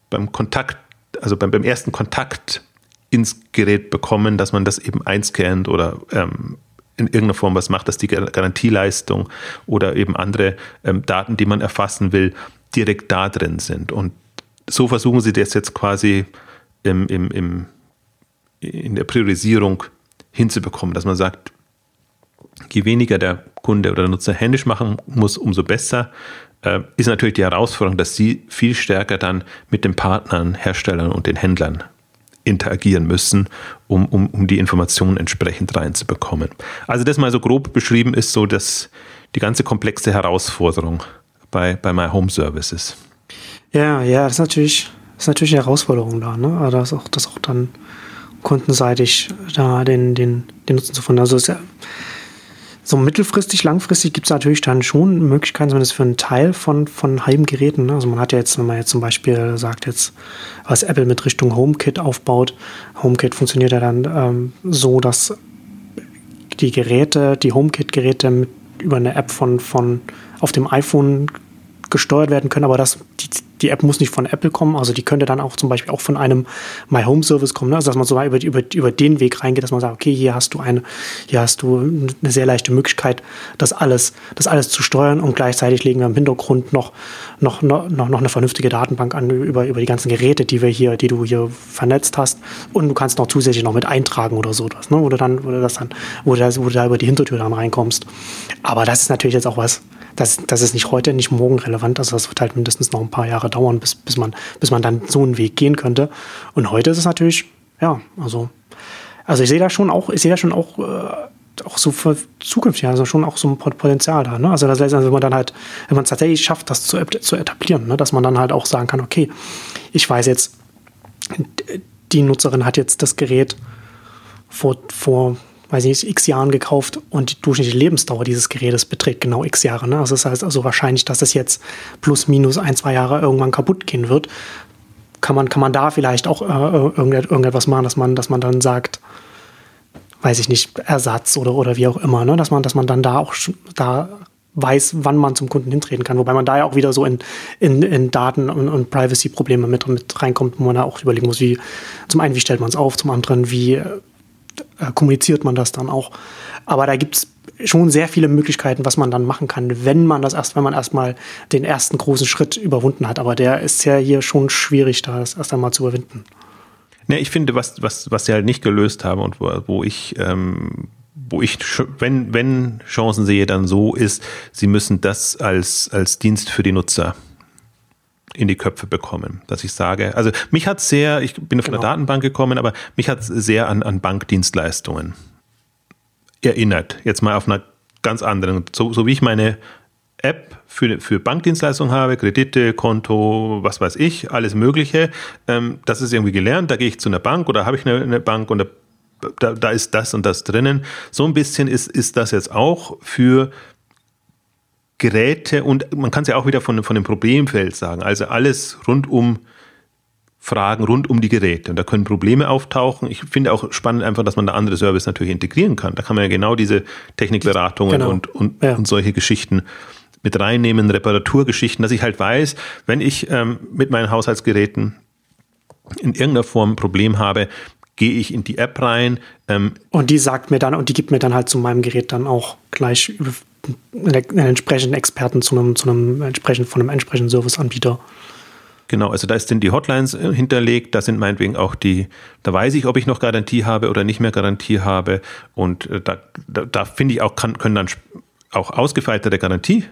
[SPEAKER 2] beim Kontakt, also beim, beim ersten Kontakt ins Gerät bekommen, dass man das eben einscannt oder ähm, in irgendeiner Form was macht, dass die Garantieleistung oder eben andere ähm, Daten, die man erfassen will, direkt da drin sind. Und so versuchen sie das jetzt quasi im, im, im, in der Priorisierung hinzubekommen, dass man sagt, je weniger der Kunde oder der Nutzer händisch machen muss, umso besser. Äh, ist natürlich die Herausforderung, dass sie viel stärker dann mit den Partnern, Herstellern und den Händlern interagieren müssen, um, um, um die Informationen entsprechend reinzubekommen. Also das mal so grob beschrieben ist so dass die ganze komplexe Herausforderung bei, bei My Home Services.
[SPEAKER 1] Ja, ja, das ist natürlich, das ist natürlich eine Herausforderung da, ne? Also das auch, das auch dann kundenseitig da den, den, den Nutzen zu finden. Also ist ja so mittelfristig, langfristig gibt es natürlich dann schon Möglichkeiten, zumindest für einen Teil von, von Heimgeräten. Ne? Also man hat ja jetzt, wenn man jetzt zum Beispiel sagt, jetzt, was Apple mit Richtung HomeKit aufbaut, HomeKit funktioniert ja dann ähm, so, dass die Geräte, die HomeKit-Geräte über eine App von, von auf dem iPhone gesteuert werden können, aber das, die, die App muss nicht von Apple kommen, also die könnte dann auch zum Beispiel auch von einem My Home Service kommen, ne? also dass man so über, über, über den Weg reingeht, dass man sagt, okay, hier hast du eine, hier hast du eine sehr leichte Möglichkeit, das alles, das alles zu steuern und gleichzeitig legen wir im Hintergrund noch, noch, noch, noch eine vernünftige Datenbank an über, über die ganzen Geräte, die wir hier, die du hier vernetzt hast und du kannst noch zusätzlich noch mit eintragen oder so was, ne? du dann, du das dann, wo du, da, wo du da über die Hintertür dann reinkommst. Aber das ist natürlich jetzt auch was, das, das ist nicht heute, nicht morgen relevant. Also das wird halt mindestens noch ein paar Jahre dauern, bis, bis, man, bis man dann so einen Weg gehen könnte. Und heute ist es natürlich, ja, also, also ich sehe da schon auch, ich sehe da schon auch, äh, auch so für zukünftig, also schon auch so ein Potenzial da. Ne? Also das heißt, wenn man dann halt, wenn man es tatsächlich schafft, das zu, zu etablieren, ne? dass man dann halt auch sagen kann, okay, ich weiß jetzt, die Nutzerin hat jetzt das Gerät vor, vor weiß ich nicht, x Jahren gekauft und die durchschnittliche Lebensdauer dieses Gerätes beträgt genau x Jahre. Ne? Also das heißt also wahrscheinlich, dass es jetzt plus minus ein, zwei Jahre irgendwann kaputt gehen wird. Kann man, kann man da vielleicht auch äh, irgendetwas machen, dass man, dass man dann sagt, weiß ich nicht, Ersatz oder, oder wie auch immer, ne? dass man, dass man dann da auch da weiß, wann man zum Kunden hintreten kann. Wobei man da ja auch wieder so in, in, in Daten- und, und Privacy-Probleme mit, mit reinkommt, wo man da auch überlegen muss, wie zum einen, wie stellt man es auf, zum anderen, wie äh, kommuniziert man das dann auch. Aber da gibt es schon sehr viele Möglichkeiten, was man dann machen kann, wenn man das erst, wenn man erstmal den ersten großen Schritt überwunden hat. Aber der ist ja hier schon schwierig, da das erst einmal zu überwinden.
[SPEAKER 2] Ja, ich finde, was, was, was sie halt nicht gelöst haben und wo, wo ich ähm, wo ich, wenn, wenn Chancen sehe, dann so ist, sie müssen das als, als Dienst für die Nutzer in die Köpfe bekommen, dass ich sage, also mich hat sehr, ich bin von genau. der Datenbank gekommen, aber mich hat sehr an, an Bankdienstleistungen erinnert. Jetzt mal auf einer ganz anderen, so, so wie ich meine App für, für Bankdienstleistungen habe, Kredite, Konto, was weiß ich, alles Mögliche. Ähm, das ist irgendwie gelernt. Da gehe ich zu einer Bank oder habe ich eine, eine Bank und da da, ist das und das drinnen. So ein bisschen ist, ist das jetzt auch für Geräte und man kann es ja auch wieder von, von dem Problemfeld sagen. Also alles rund um Fragen rund um die Geräte. Und da können Probleme auftauchen. Ich finde auch spannend einfach, dass man da andere Services natürlich integrieren kann. Da kann man ja genau diese Technikberatungen genau. und, und, ja. und solche Geschichten mit reinnehmen, Reparaturgeschichten, dass ich halt weiß, wenn ich ähm, mit meinen Haushaltsgeräten in irgendeiner Form ein Problem habe, gehe ich in die App rein.
[SPEAKER 1] Ähm, und die sagt mir dann, und die gibt mir dann halt zu meinem Gerät dann auch gleich einen entsprechenden Experten zu einem, zu einem entsprechenden, von einem entsprechenden Serviceanbieter.
[SPEAKER 2] Genau, also da dann die Hotlines äh, hinterlegt, da sind meinetwegen auch die, da weiß ich, ob ich noch Garantie habe oder nicht mehr Garantie habe. Und äh, da, da, da finde ich auch, kann, können dann auch ausgefeiltere Garantie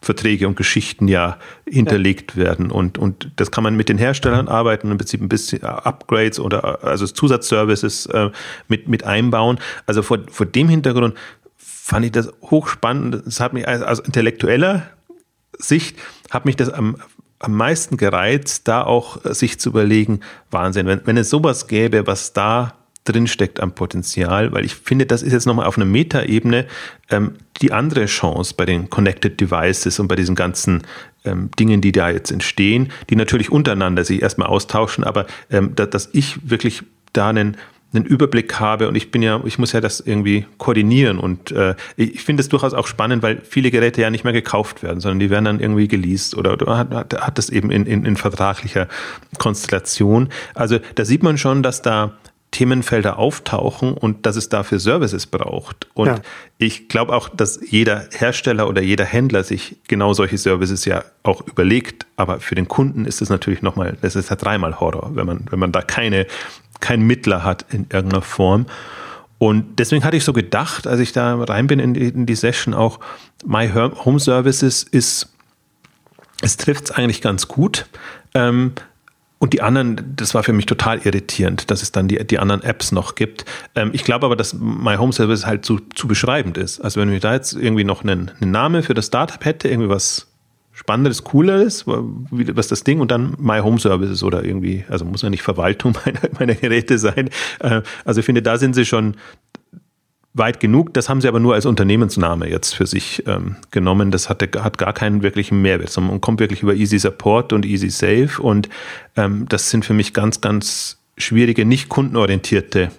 [SPEAKER 2] Verträge und Geschichten ja hinterlegt ja. werden. Und, und das kann man mit den Herstellern mhm. arbeiten, im Prinzip ein bisschen Upgrades oder also Zusatzservices äh, mit, mit einbauen. Also vor, vor dem Hintergrund fand ich das hochspannend. Es hat mich aus intellektueller Sicht hat mich das am, am meisten gereizt, da auch sich zu überlegen, Wahnsinn, wenn, wenn es sowas gäbe, was da drinsteckt am Potenzial, weil ich finde, das ist jetzt nochmal auf einer Metaebene ähm, die andere Chance bei den Connected Devices und bei diesen ganzen ähm, Dingen, die da jetzt entstehen, die natürlich untereinander sich erstmal austauschen, aber ähm, da, dass ich wirklich da einen einen Überblick habe und ich bin ja, ich muss ja das irgendwie koordinieren und äh, ich finde es durchaus auch spannend, weil viele Geräte ja nicht mehr gekauft werden, sondern die werden dann irgendwie geleast oder, oder hat, hat, das eben in, in, in vertraglicher Konstellation. Also da sieht man schon, dass da Themenfelder auftauchen und dass es dafür Services braucht. Und ja. ich glaube auch, dass jeder Hersteller oder jeder Händler sich genau solche Services ja auch überlegt. Aber für den Kunden ist es natürlich nochmal, das ist ja dreimal Horror, wenn man, wenn man da keine, keinen Mittler hat in irgendeiner Form. Und deswegen hatte ich so gedacht, als ich da rein bin in die, in die Session auch, My Home Services ist, es trifft es eigentlich ganz gut. Ähm, und die anderen, das war für mich total irritierend, dass es dann die, die anderen Apps noch gibt. Ähm, ich glaube aber, dass My Home Service halt zu, zu beschreibend ist. Also wenn ich da jetzt irgendwie noch einen, einen Namen für das Startup hätte, irgendwie was Spannendes, Cooleres, was das Ding und dann My Home Services oder irgendwie, also muss ja nicht Verwaltung meiner, meiner Geräte sein. Äh, also ich finde, da sind sie schon weit genug. Das haben sie aber nur als Unternehmensname jetzt für sich ähm, genommen. Das hatte, hat gar keinen wirklichen Mehrwert, man kommt wirklich über Easy Support und Easy Save. Und ähm, das sind für mich ganz, ganz schwierige, nicht kundenorientierte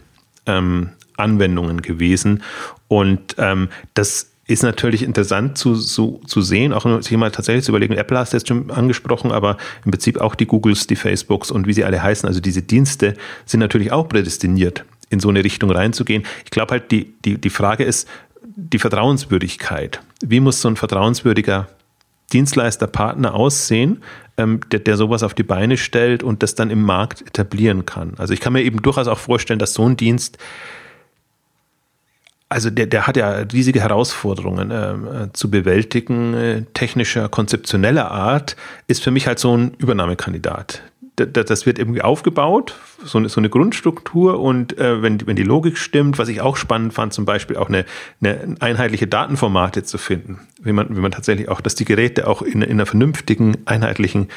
[SPEAKER 2] ähm, Anwendungen gewesen. Und ähm, das ist natürlich interessant zu, zu, zu sehen, auch sich mal tatsächlich zu überlegen, Apple hast du jetzt schon angesprochen, aber im Prinzip auch die Googles, die Facebooks und wie sie alle heißen, also diese Dienste sind natürlich auch prädestiniert in so eine Richtung reinzugehen. Ich glaube halt, die, die, die Frage ist die Vertrauenswürdigkeit. Wie muss so ein vertrauenswürdiger Dienstleister, Partner aussehen, ähm, der, der sowas auf die Beine stellt und das dann im Markt etablieren kann? Also ich kann mir eben durchaus auch vorstellen, dass so ein Dienst also der, der hat ja riesige Herausforderungen äh, zu bewältigen, äh, technischer, konzeptioneller Art, ist für mich halt so ein Übernahmekandidat das wird irgendwie aufgebaut, so eine, so eine Grundstruktur und äh, wenn, wenn die Logik stimmt, was ich auch spannend fand, zum Beispiel auch eine, eine einheitliche Datenformate zu finden, wie man, wie man tatsächlich auch, dass die Geräte auch in, in einer vernünftigen, einheitlichen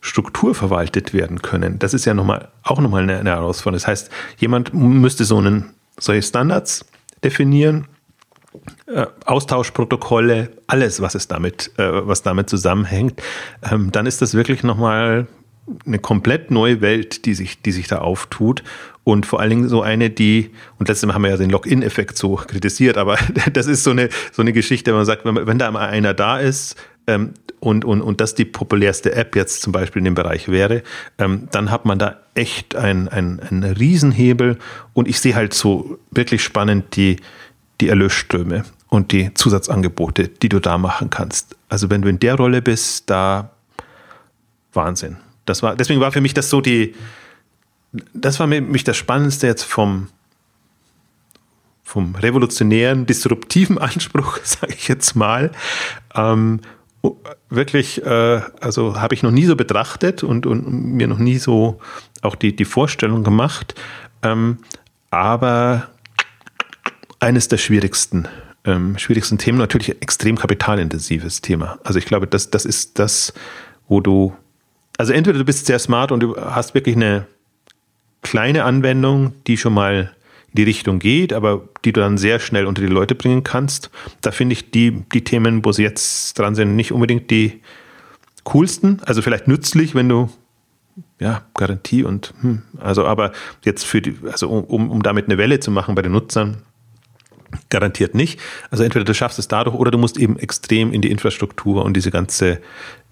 [SPEAKER 2] Struktur verwaltet werden können. Das ist ja nochmal, auch nochmal eine, eine Herausforderung. Das heißt, jemand müsste so einen, solche Standards definieren. Äh, Austauschprotokolle, alles, was es damit, äh, was damit zusammenhängt, ähm, dann ist das wirklich nochmal eine komplett neue Welt, die sich, die sich da auftut. Und vor allen Dingen so eine, die, und letztes Mal haben wir ja den Login-Effekt so kritisiert, aber das ist so eine, so eine Geschichte, wenn man sagt, wenn, wenn da mal einer da ist, ähm, und, und, und das die populärste App jetzt zum Beispiel in dem Bereich wäre, ähm, dann hat man da echt einen ein Riesenhebel. Und ich sehe halt so wirklich spannend die, die Erlösströme und die Zusatzangebote, die du da machen kannst. Also wenn du in der Rolle bist, da Wahnsinn. Das war, deswegen war für mich das so die, das war für mich das Spannendste jetzt vom, vom revolutionären, disruptiven Anspruch, sage ich jetzt mal. Ähm, wirklich, äh, also habe ich noch nie so betrachtet und, und mir noch nie so auch die, die Vorstellung gemacht. Ähm, aber eines der schwierigsten, ähm, schwierigsten Themen, natürlich extrem kapitalintensives Thema. Also ich glaube, das, das ist das, wo du also entweder du bist sehr smart und du hast wirklich eine kleine Anwendung, die schon mal in die Richtung geht, aber die du dann sehr schnell unter die Leute bringen kannst. Da finde ich die, die Themen, wo sie jetzt dran sind, nicht unbedingt die coolsten. Also vielleicht nützlich, wenn du ja, Garantie und hm, also aber jetzt für die, also um, um damit eine Welle zu machen bei den Nutzern, garantiert nicht. Also entweder du schaffst es dadurch oder du musst eben extrem in die Infrastruktur und diese ganze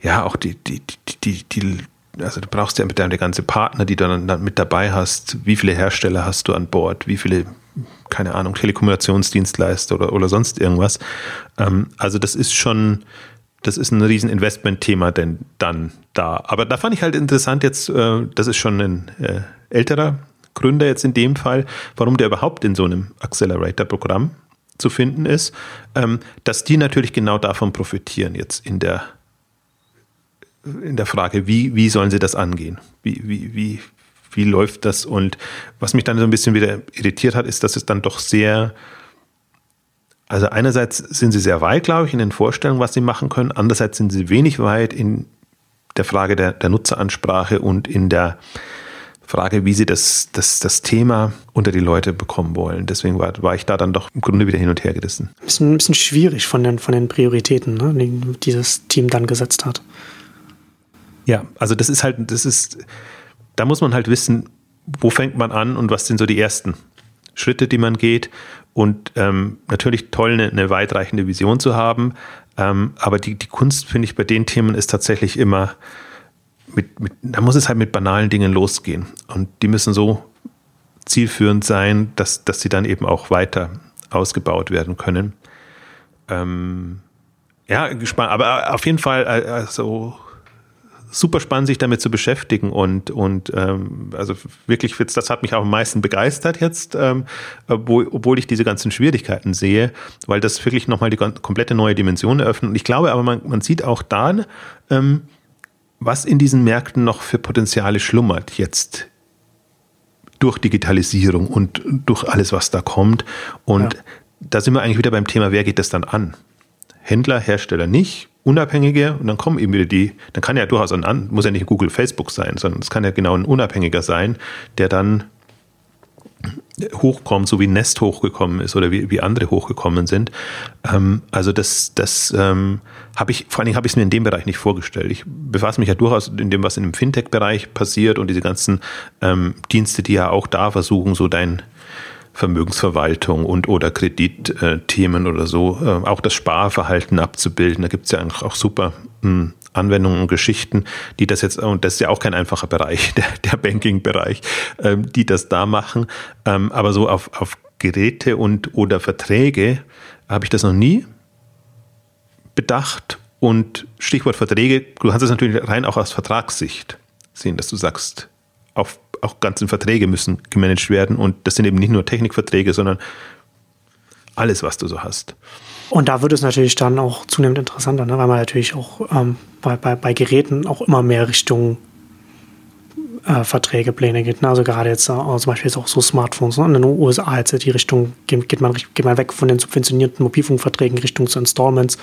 [SPEAKER 2] ja, auch die, die, die, die, also du brauchst ja mit deinem ganze Partner, die du dann mit dabei hast, wie viele Hersteller hast du an Bord, wie viele, keine Ahnung, Telekommunikationsdienstleister oder, oder sonst irgendwas. Ähm, also das ist schon, das ist ein riesen Investmentthema denn dann da. Aber da fand ich halt interessant jetzt, äh, das ist schon ein äh, älterer Gründer jetzt in dem Fall, warum der überhaupt in so einem Accelerator-Programm zu finden ist, ähm, dass die natürlich genau davon profitieren jetzt in der in der Frage, wie, wie sollen sie das angehen? Wie, wie, wie, wie läuft das? Und was mich dann so ein bisschen wieder irritiert hat, ist, dass es dann doch sehr, also einerseits sind sie sehr weit, glaube ich, in den Vorstellungen, was sie machen können, andererseits sind sie wenig weit in der Frage der, der Nutzeransprache und in der Frage, wie sie das, das, das Thema unter die Leute bekommen wollen. Deswegen war, war ich da dann doch im Grunde wieder hin und her gerissen.
[SPEAKER 1] Ein bisschen, ein bisschen schwierig von den, von den Prioritäten, ne, die dieses Team dann gesetzt hat.
[SPEAKER 2] Ja, also das ist halt, das ist, da muss man halt wissen, wo fängt man an und was sind so die ersten Schritte, die man geht. Und ähm, natürlich toll, eine, eine, weitreichende Vision zu haben. Ähm, aber die, die Kunst, finde ich, bei den Themen ist tatsächlich immer, mit, mit, da muss es halt mit banalen Dingen losgehen. Und die müssen so zielführend sein, dass, dass sie dann eben auch weiter ausgebaut werden können. Ähm, ja, gespannt, aber auf jeden Fall, äh, also super spannend, sich damit zu beschäftigen und, und ähm, also wirklich, das hat mich auch am meisten begeistert jetzt, ähm, obwohl, obwohl ich diese ganzen Schwierigkeiten sehe, weil das wirklich nochmal die komplette neue Dimension eröffnet. Und ich glaube aber, man, man sieht auch da, ähm, was in diesen Märkten noch für Potenziale schlummert jetzt durch Digitalisierung und durch alles, was da kommt. Und ja. da sind wir eigentlich wieder beim Thema, wer geht das dann an? Händler, Hersteller nicht, Unabhängige und dann kommen eben wieder die, dann kann ja durchaus ein, muss ja nicht Google, Facebook sein, sondern es kann ja genau ein Unabhängiger sein, der dann hochkommt, so wie Nest hochgekommen ist oder wie, wie andere hochgekommen sind. Ähm, also das, das ähm, habe ich, vor allen Dingen habe ich es mir in dem Bereich nicht vorgestellt. Ich befasse mich ja durchaus in dem, was in dem Fintech-Bereich passiert und diese ganzen ähm, Dienste, die ja auch da versuchen, so dein, Vermögensverwaltung und oder Kreditthemen oder so, äh, auch das Sparverhalten abzubilden. Da gibt es ja eigentlich auch super hm, Anwendungen und Geschichten, die das jetzt, und das ist ja auch kein einfacher Bereich, der, der Banking-Bereich, ähm, die das da machen. Ähm, aber so auf, auf Geräte und oder Verträge habe ich das noch nie bedacht. Und Stichwort Verträge, du kannst es natürlich rein auch aus Vertragssicht sehen, dass du sagst, auf auch ganzen Verträge müssen gemanagt werden. Und das sind eben nicht nur Technikverträge, sondern alles, was du so hast.
[SPEAKER 1] Und da wird es natürlich dann auch zunehmend interessanter, ne? weil man natürlich auch ähm, bei, bei, bei Geräten auch immer mehr Richtung äh, Verträge, Pläne geht. Ne? Also gerade jetzt äh, zum Beispiel jetzt auch so Smartphones. Ne? In den USA jetzt die Richtung geht, geht, man, geht man weg von den subventionierten Mobilfunkverträgen Richtung zu Installments,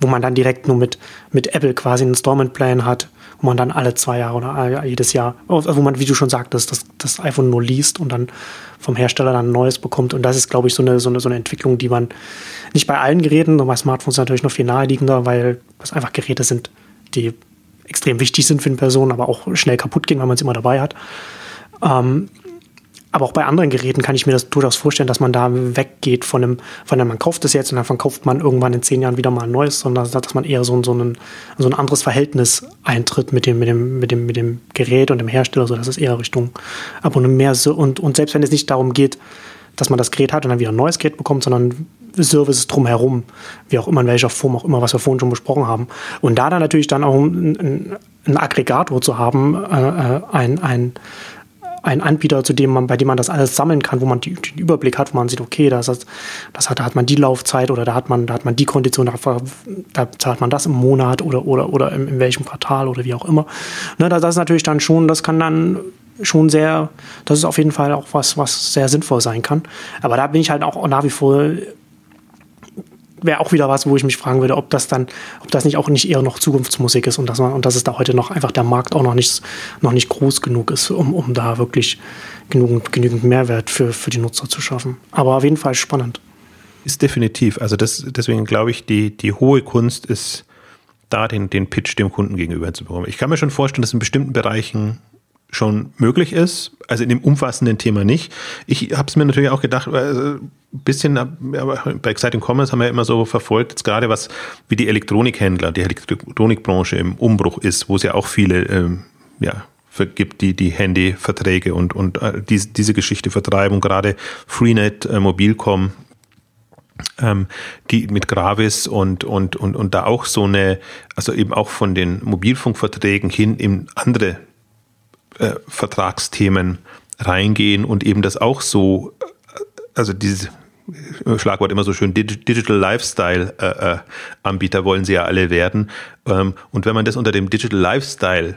[SPEAKER 1] wo man dann direkt nur mit, mit Apple quasi einen Installment-Plan hat wo man dann alle zwei Jahre oder jedes Jahr, wo man, wie du schon sagtest, das, das iPhone nur liest und dann vom Hersteller dann ein neues bekommt. Und das ist, glaube ich, so eine, so, eine, so eine Entwicklung, die man nicht bei allen Geräten, bei Smartphones natürlich noch viel naheliegender, weil das einfach Geräte sind, die extrem wichtig sind für eine Person, aber auch schnell kaputt gehen, weil man es immer dabei hat. Ähm, aber auch bei anderen Geräten kann ich mir das durchaus vorstellen, dass man da weggeht von einem, von einem, man kauft es jetzt und dann verkauft man irgendwann in zehn Jahren wieder mal ein neues, sondern dass man eher so, so, ein, so ein anderes Verhältnis eintritt mit dem, mit dem, mit dem, mit dem Gerät und dem Hersteller, so dass es eher Richtung Abonnement mehr so und, und selbst wenn es nicht darum geht, dass man das Gerät hat und dann wieder ein neues Gerät bekommt, sondern Services drumherum, wie auch immer, in welcher Form auch immer, was wir vorhin schon besprochen haben. Und da dann natürlich dann auch ein, ein Aggregator zu haben, äh, äh ein, ein Anbieter, zu dem man, bei dem man das alles sammeln kann, wo man die, den Überblick hat, wo man sieht, okay, das, das, das hat, da hat man die Laufzeit oder da hat man, da hat man die Kondition, da, da zahlt man das im Monat oder, oder, oder in, in welchem Quartal oder wie auch immer. Ne, das ist natürlich dann schon, das kann dann schon sehr, das ist auf jeden Fall auch was, was sehr sinnvoll sein kann. Aber da bin ich halt auch nach wie vor wäre auch wieder was, wo ich mich fragen würde, ob das dann, ob das nicht auch nicht eher noch Zukunftsmusik ist und dass man und dass es da heute noch einfach der Markt auch noch nicht, noch nicht groß genug ist, um, um da wirklich genügend, genügend Mehrwert für, für die Nutzer zu schaffen. Aber auf jeden Fall spannend.
[SPEAKER 2] Ist definitiv. Also das, deswegen glaube ich, die, die hohe Kunst ist, da den, den Pitch dem Kunden gegenüber zu bekommen. Ich kann mir schon vorstellen, dass in bestimmten Bereichen schon möglich ist, also in dem umfassenden Thema nicht. Ich habe es mir natürlich auch gedacht, äh, ein bisschen bei Exciting Commerce haben wir ja immer so verfolgt, jetzt gerade was wie die Elektronikhändler, die Elektronikbranche im Umbruch ist, wo es ja auch viele ähm, ja, gibt, die die Handyverträge und, und äh, diese, Geschichte vertreiben. Gerade Freenet, äh, Mobilcom, ähm, die mit Gravis und, und, und, und da auch so eine, also eben auch von den Mobilfunkverträgen hin in andere äh, Vertragsthemen reingehen und eben das auch so, äh, also dieses Schlagwort immer so schön, Digital Lifestyle äh, äh, Anbieter wollen sie ja alle werden. Ähm, und wenn man das unter dem Digital Lifestyle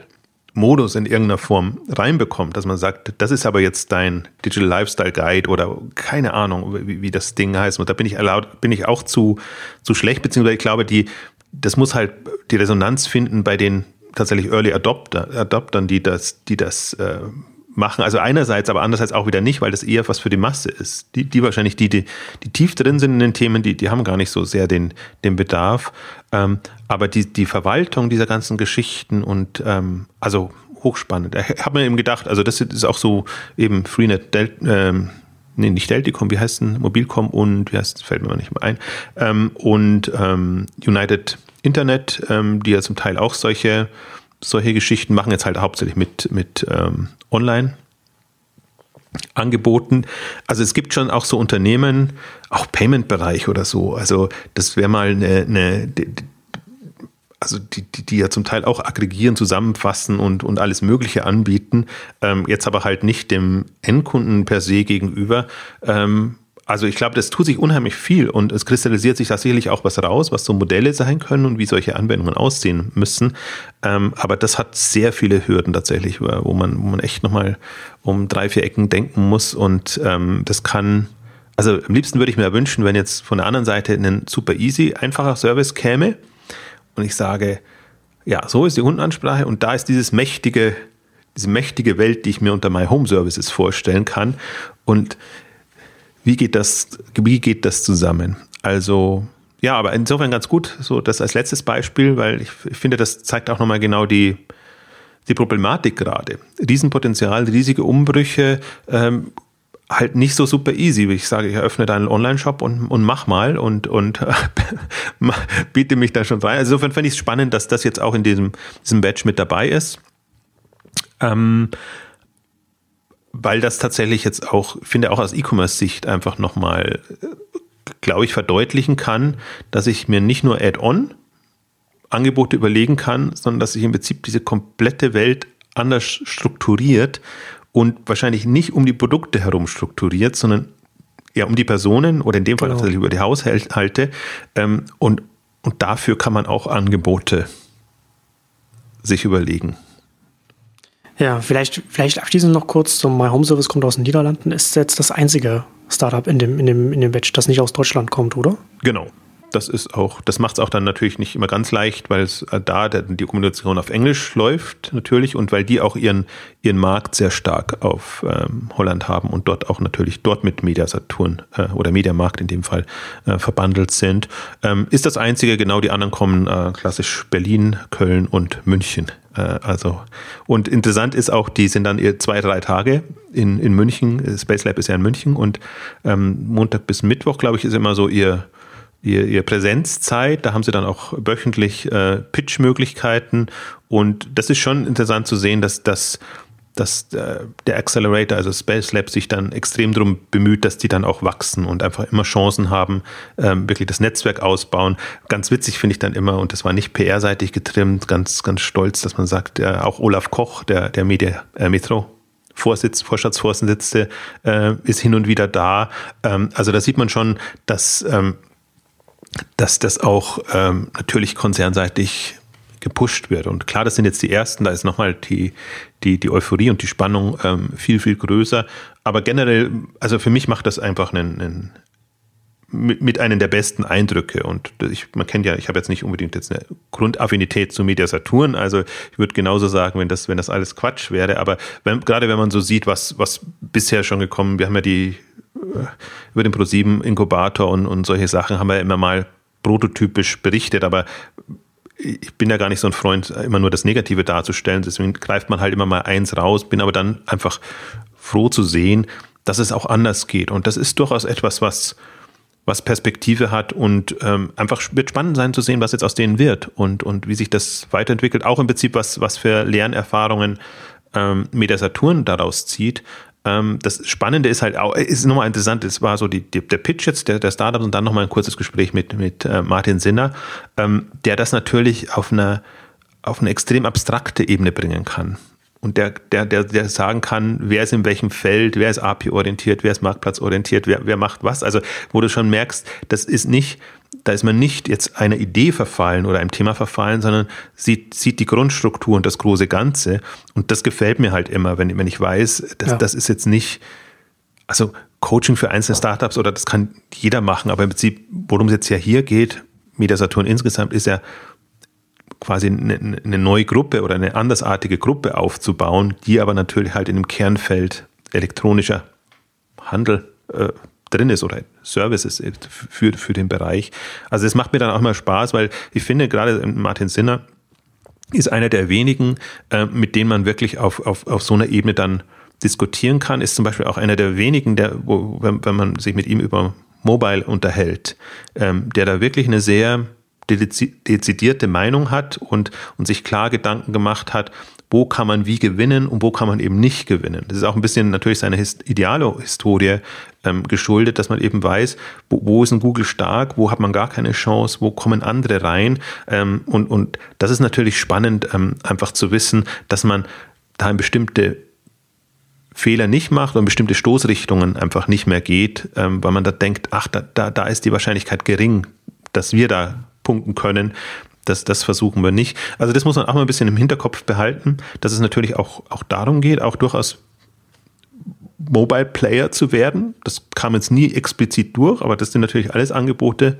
[SPEAKER 2] Modus in irgendeiner Form reinbekommt, dass man sagt, das ist aber jetzt dein Digital Lifestyle Guide oder keine Ahnung, wie, wie das Ding heißt. Und da bin ich erlaubt, bin ich auch zu, zu schlecht, beziehungsweise ich glaube, die, das muss halt die Resonanz finden bei den tatsächlich Early Adopter, Adoptern, die das, die das äh, machen. Also einerseits, aber andererseits auch wieder nicht, weil das eher was für die Masse ist. Die, die wahrscheinlich, die, die, die tief drin sind in den Themen, die, die haben gar nicht so sehr den, den Bedarf. Ähm, aber die, die Verwaltung dieser ganzen Geschichten und ähm, also hochspannend. Ich habe mir eben gedacht, also das ist auch so eben Freenet, Del, ähm, nee, nicht Delticom, wie heißt denn Mobilcom und wie heißt, fällt mir nicht mehr ein, ähm, und ähm, United Internet, ähm, die ja zum Teil auch solche, solche Geschichten machen, jetzt halt hauptsächlich mit, mit ähm, Online. Angeboten. Also es gibt schon auch so Unternehmen, auch Payment-Bereich oder so. Also das wäre mal eine, eine also die, die, die ja zum Teil auch aggregieren, zusammenfassen und, und alles Mögliche anbieten, ähm, jetzt aber halt nicht dem Endkunden per se gegenüber. Ähm, also ich glaube, das tut sich unheimlich viel und es kristallisiert sich tatsächlich auch was raus, was so Modelle sein können und wie solche Anwendungen aussehen müssen. Ähm, aber das hat sehr viele Hürden tatsächlich, wo man, wo man echt nochmal um drei, vier Ecken denken muss und ähm, das kann, also am liebsten würde ich mir wünschen, wenn jetzt von der anderen Seite ein super easy, einfacher Service käme und ich sage, ja, so ist die Kundenansprache und da ist dieses mächtige, diese mächtige Welt, die ich mir unter My Home Services vorstellen kann und wie geht das, wie geht das zusammen? Also, ja, aber insofern ganz gut, so das als letztes Beispiel, weil ich, finde, das zeigt auch nochmal genau die, die Problematik gerade. Riesenpotenzial, riesige Umbrüche, ähm, halt nicht so super easy. Ich sage, ich eröffne deinen Online-Shop und, und mach mal und, und biete mich da schon rein. Also insofern fände ich es spannend, dass das jetzt auch in diesem, diesem Badge mit dabei ist. Ähm, weil das tatsächlich jetzt auch, finde auch aus E-Commerce-Sicht einfach nochmal, glaube ich, verdeutlichen kann, dass ich mir nicht nur Add-on Angebote überlegen kann, sondern dass sich im Prinzip diese komplette Welt anders strukturiert und wahrscheinlich nicht um die Produkte herum strukturiert, sondern ja um die Personen oder in dem Fall genau. tatsächlich über die Haushalte. Ähm, und, und dafür kann man auch Angebote sich überlegen.
[SPEAKER 1] Ja, vielleicht, vielleicht abschließend noch kurz zum My Home Service kommt aus den Niederlanden. Ist jetzt das einzige Startup in dem, in dem, in dem Batch, das nicht aus Deutschland kommt, oder?
[SPEAKER 2] Genau. Das ist auch, das macht es auch dann natürlich nicht immer ganz leicht, weil es äh, da die Kommunikation auf Englisch läuft natürlich und weil die auch ihren, ihren Markt sehr stark auf ähm, Holland haben und dort auch natürlich dort mit Mediasaturn äh, oder Mediamarkt in dem Fall äh, verbandelt sind. Ähm, ist das einzige, genau die anderen kommen äh, klassisch Berlin, Köln und München. Äh, also und interessant ist auch, die sind dann zwei, drei Tage in, in München. Space Lab ist ja in München und ähm, Montag bis Mittwoch, glaube ich, ist immer so ihr ihr, ihr Präsenzzeit. Da haben sie dann auch wöchentlich äh, Pitch-Möglichkeiten. Und das ist schon interessant zu sehen, dass, dass, dass äh, der Accelerator, also Space Lab, sich dann extrem darum bemüht, dass die dann auch wachsen und einfach immer Chancen haben, ähm, wirklich das Netzwerk ausbauen. Ganz witzig finde ich dann immer, und das war nicht PR-seitig getrimmt, ganz, ganz stolz, dass man sagt, auch Olaf Koch, der, der Media, äh, Metro, Vorsitz, Vorstandsvorsitzende, äh, ist hin und wieder da. Ähm, also da sieht man schon, dass ähm, dass das auch ähm, natürlich konzernseitig gepusht wird. Und klar, das sind jetzt die ersten, da ist nochmal die, die, die Euphorie und die Spannung ähm, viel, viel größer. Aber generell, also für mich macht das einfach einen, einen mit, mit einem der besten Eindrücke. Und ich, man kennt ja, ich habe jetzt nicht unbedingt jetzt eine Grundaffinität zu Media Saturn. Also ich würde genauso sagen, wenn das, wenn das alles Quatsch wäre. Aber wenn, gerade wenn man so sieht, was, was bisher schon gekommen, wir haben ja die über den ProSieben Inkubator und, und solche Sachen haben wir ja immer mal prototypisch berichtet, aber ich bin ja gar nicht so ein Freund, immer nur das Negative darzustellen. Deswegen greift man halt immer mal eins raus, bin aber dann einfach froh zu sehen, dass es auch anders geht. Und das ist durchaus etwas, was, was Perspektive hat und ähm, einfach wird spannend sein zu sehen, was jetzt aus denen wird und, und wie sich das weiterentwickelt. Auch im Prinzip, was, was für Lernerfahrungen ähm, Meta Saturn daraus zieht. Ähm, das Spannende ist halt auch, ist nochmal interessant, es war so die, die, der Pitch jetzt der, der Startups und dann nochmal ein kurzes Gespräch mit, mit äh, Martin Sinner, ähm, der das natürlich auf eine, auf eine extrem abstrakte Ebene bringen kann. Und der, der, der, der sagen kann, wer ist in welchem Feld, wer ist API-orientiert, wer ist marktplatzorientiert, wer, wer macht was. Also, wo du schon merkst, das ist nicht, da ist man nicht jetzt einer Idee verfallen oder einem Thema verfallen, sondern sieht, sieht die Grundstruktur und das große Ganze. Und das gefällt mir halt immer, wenn, wenn ich weiß, das, ja. das ist jetzt nicht, also Coaching für einzelne Startups oder das kann jeder machen, aber im Prinzip, worum es jetzt ja hier geht, Media Saturn insgesamt, ist ja quasi eine, eine neue Gruppe oder eine andersartige Gruppe aufzubauen, die aber natürlich halt in dem Kernfeld elektronischer Handel äh, drin ist oder Services für, für den Bereich. Also es macht mir dann auch immer Spaß, weil ich finde, gerade Martin Sinner ist einer der wenigen, äh, mit denen man wirklich auf, auf, auf so einer Ebene dann diskutieren kann, ist zum Beispiel auch einer der wenigen, der, wo, wenn, wenn man sich mit ihm über Mobile unterhält, ähm, der da wirklich eine sehr dezidierte Meinung hat und, und sich klar Gedanken gemacht hat, wo kann man wie gewinnen und wo kann man eben nicht gewinnen. Das ist auch ein bisschen natürlich seiner Idealo-Historie ähm, geschuldet, dass man eben weiß, wo, wo, ist ein Google stark, wo hat man gar keine Chance, wo kommen andere rein. Ähm, und, und das ist natürlich spannend, ähm, einfach zu wissen, dass man da in bestimmte Fehler nicht macht und bestimmte Stoßrichtungen einfach nicht mehr geht, ähm, weil man da denkt, ach, da, da, da ist die Wahrscheinlichkeit gering, dass wir da punkten können. Das, das versuchen wir nicht. Also das muss man auch mal ein bisschen im Hinterkopf behalten, dass es natürlich auch, auch darum geht, auch durchaus Mobile Player zu werden. Das kam jetzt nie explizit durch, aber das sind natürlich alles Angebote,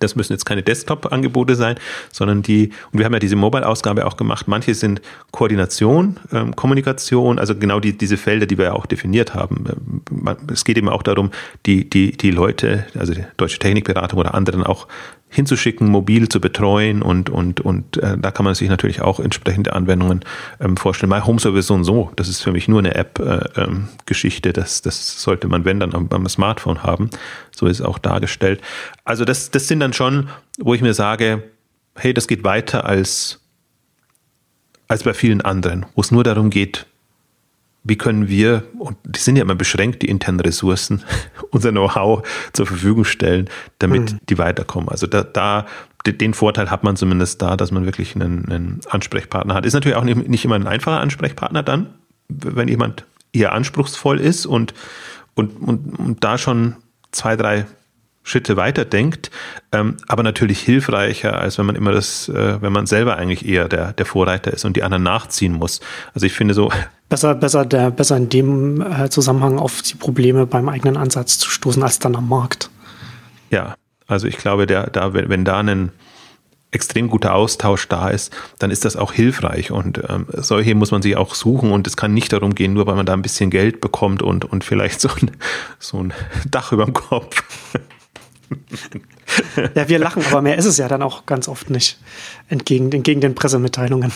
[SPEAKER 2] das müssen jetzt keine Desktop-Angebote sein, sondern die, und wir haben ja diese Mobile-Ausgabe auch gemacht, manche sind Koordination, ähm, Kommunikation, also genau die, diese Felder, die wir ja auch definiert haben. Ähm, es geht eben auch darum, die, die, die Leute, also die Deutsche Technikberatung oder anderen auch hinzuschicken, mobil zu betreuen und, und, und äh, da kann man sich natürlich auch entsprechende Anwendungen ähm, vorstellen. My Home Service so und so, das ist für mich nur eine App-Geschichte, äh, ähm, das, das sollte man, wenn, dann am, am Smartphone haben. So ist es auch dargestellt. Also das, das sind dann schon, wo ich mir sage, hey, das geht weiter als, als bei vielen anderen, wo es nur darum geht, wie können wir, und die sind ja immer beschränkt, die internen Ressourcen, unser Know-how zur Verfügung stellen, damit mhm. die weiterkommen. Also da, da, den Vorteil hat man zumindest da, dass man wirklich einen, einen Ansprechpartner hat. Ist natürlich auch nicht, nicht immer ein einfacher Ansprechpartner dann, wenn jemand eher anspruchsvoll ist und, und, und, und da schon zwei, drei Schritte weiter denkt, ähm, aber natürlich hilfreicher, als wenn man immer das, äh, wenn man selber eigentlich eher der, der Vorreiter ist und die anderen nachziehen muss. Also ich finde so.
[SPEAKER 1] Besser, besser, der, besser in dem äh, Zusammenhang auf die Probleme beim eigenen Ansatz zu stoßen, als dann am Markt.
[SPEAKER 2] Ja, Also ich glaube, der, da, wenn, wenn da ein extrem guter Austausch da ist, dann ist das auch hilfreich. Und ähm, solche muss man sich auch suchen. Und es kann nicht darum gehen, nur weil man da ein bisschen Geld bekommt und, und vielleicht so ein, so ein Dach über dem Kopf.
[SPEAKER 1] ja, wir lachen, aber mehr ist es ja dann auch ganz oft nicht. Entgegen, entgegen den Pressemitteilungen.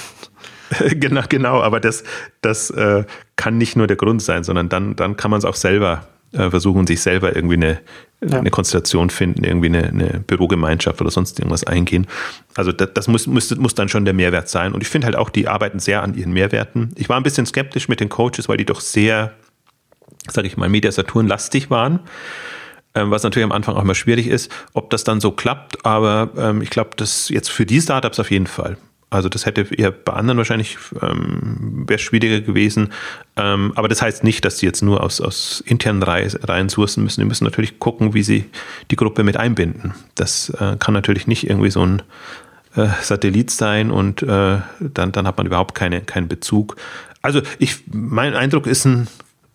[SPEAKER 2] genau, genau, aber das, das äh, kann nicht nur der Grund sein, sondern dann, dann kann man es auch selber äh, versuchen, sich selber irgendwie eine, ja. eine Konstellation finden, irgendwie eine, eine, Bürogemeinschaft oder sonst irgendwas eingehen. Also das, das muss, muss, muss dann schon der Mehrwert sein. Und ich finde halt auch, die arbeiten sehr an ihren Mehrwerten. Ich war ein bisschen skeptisch mit den Coaches, weil die doch sehr, sage ich mal, Mediasaturn-lastig waren ähm, was natürlich am Anfang auch immer schwierig ist, ob das dann so klappt. Aber ähm, ich glaube, das jetzt für die Startups auf jeden Fall. Also das hätte eher bei anderen wahrscheinlich ähm, wäre schwieriger gewesen. Ähm, aber das heißt nicht, dass sie jetzt nur aus, aus internen Reihen sourcen müssen. Die müssen natürlich gucken, wie sie die Gruppe mit einbinden. Das äh, kann natürlich nicht irgendwie so ein äh, Satellit sein und äh, dann, dann hat man überhaupt keine, keinen Bezug. Also ich, mein Eindruck ist ein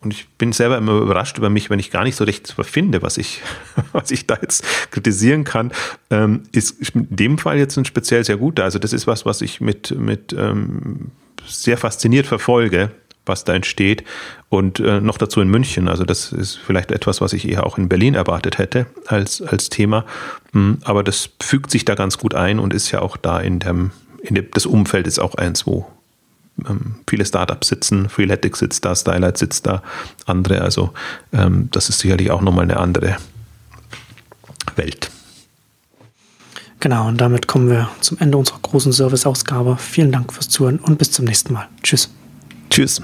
[SPEAKER 2] und ich bin selber immer überrascht über mich, wenn ich gar nicht so recht finde, was ich, was ich da jetzt kritisieren kann, ähm, ist in dem Fall jetzt ein speziell sehr guter. Also das ist was, was ich mit, mit ähm, sehr fasziniert verfolge, was da entsteht. Und äh, noch dazu in München. Also das ist vielleicht etwas, was ich eher auch in Berlin erwartet hätte als, als Thema. Hm, aber das fügt sich da ganz gut ein und ist ja auch da in dem, in dem das Umfeld ist auch eins, wo ähm, viele Startups sitzen, Freeletics sitzt da, Stylight sitzt da, andere. Also ähm, das ist sicherlich auch nochmal eine andere Welt.
[SPEAKER 1] Genau, und damit kommen wir zum Ende unserer großen Service-Ausgabe. Vielen Dank fürs Zuhören und bis zum nächsten Mal. Tschüss.
[SPEAKER 2] Tschüss.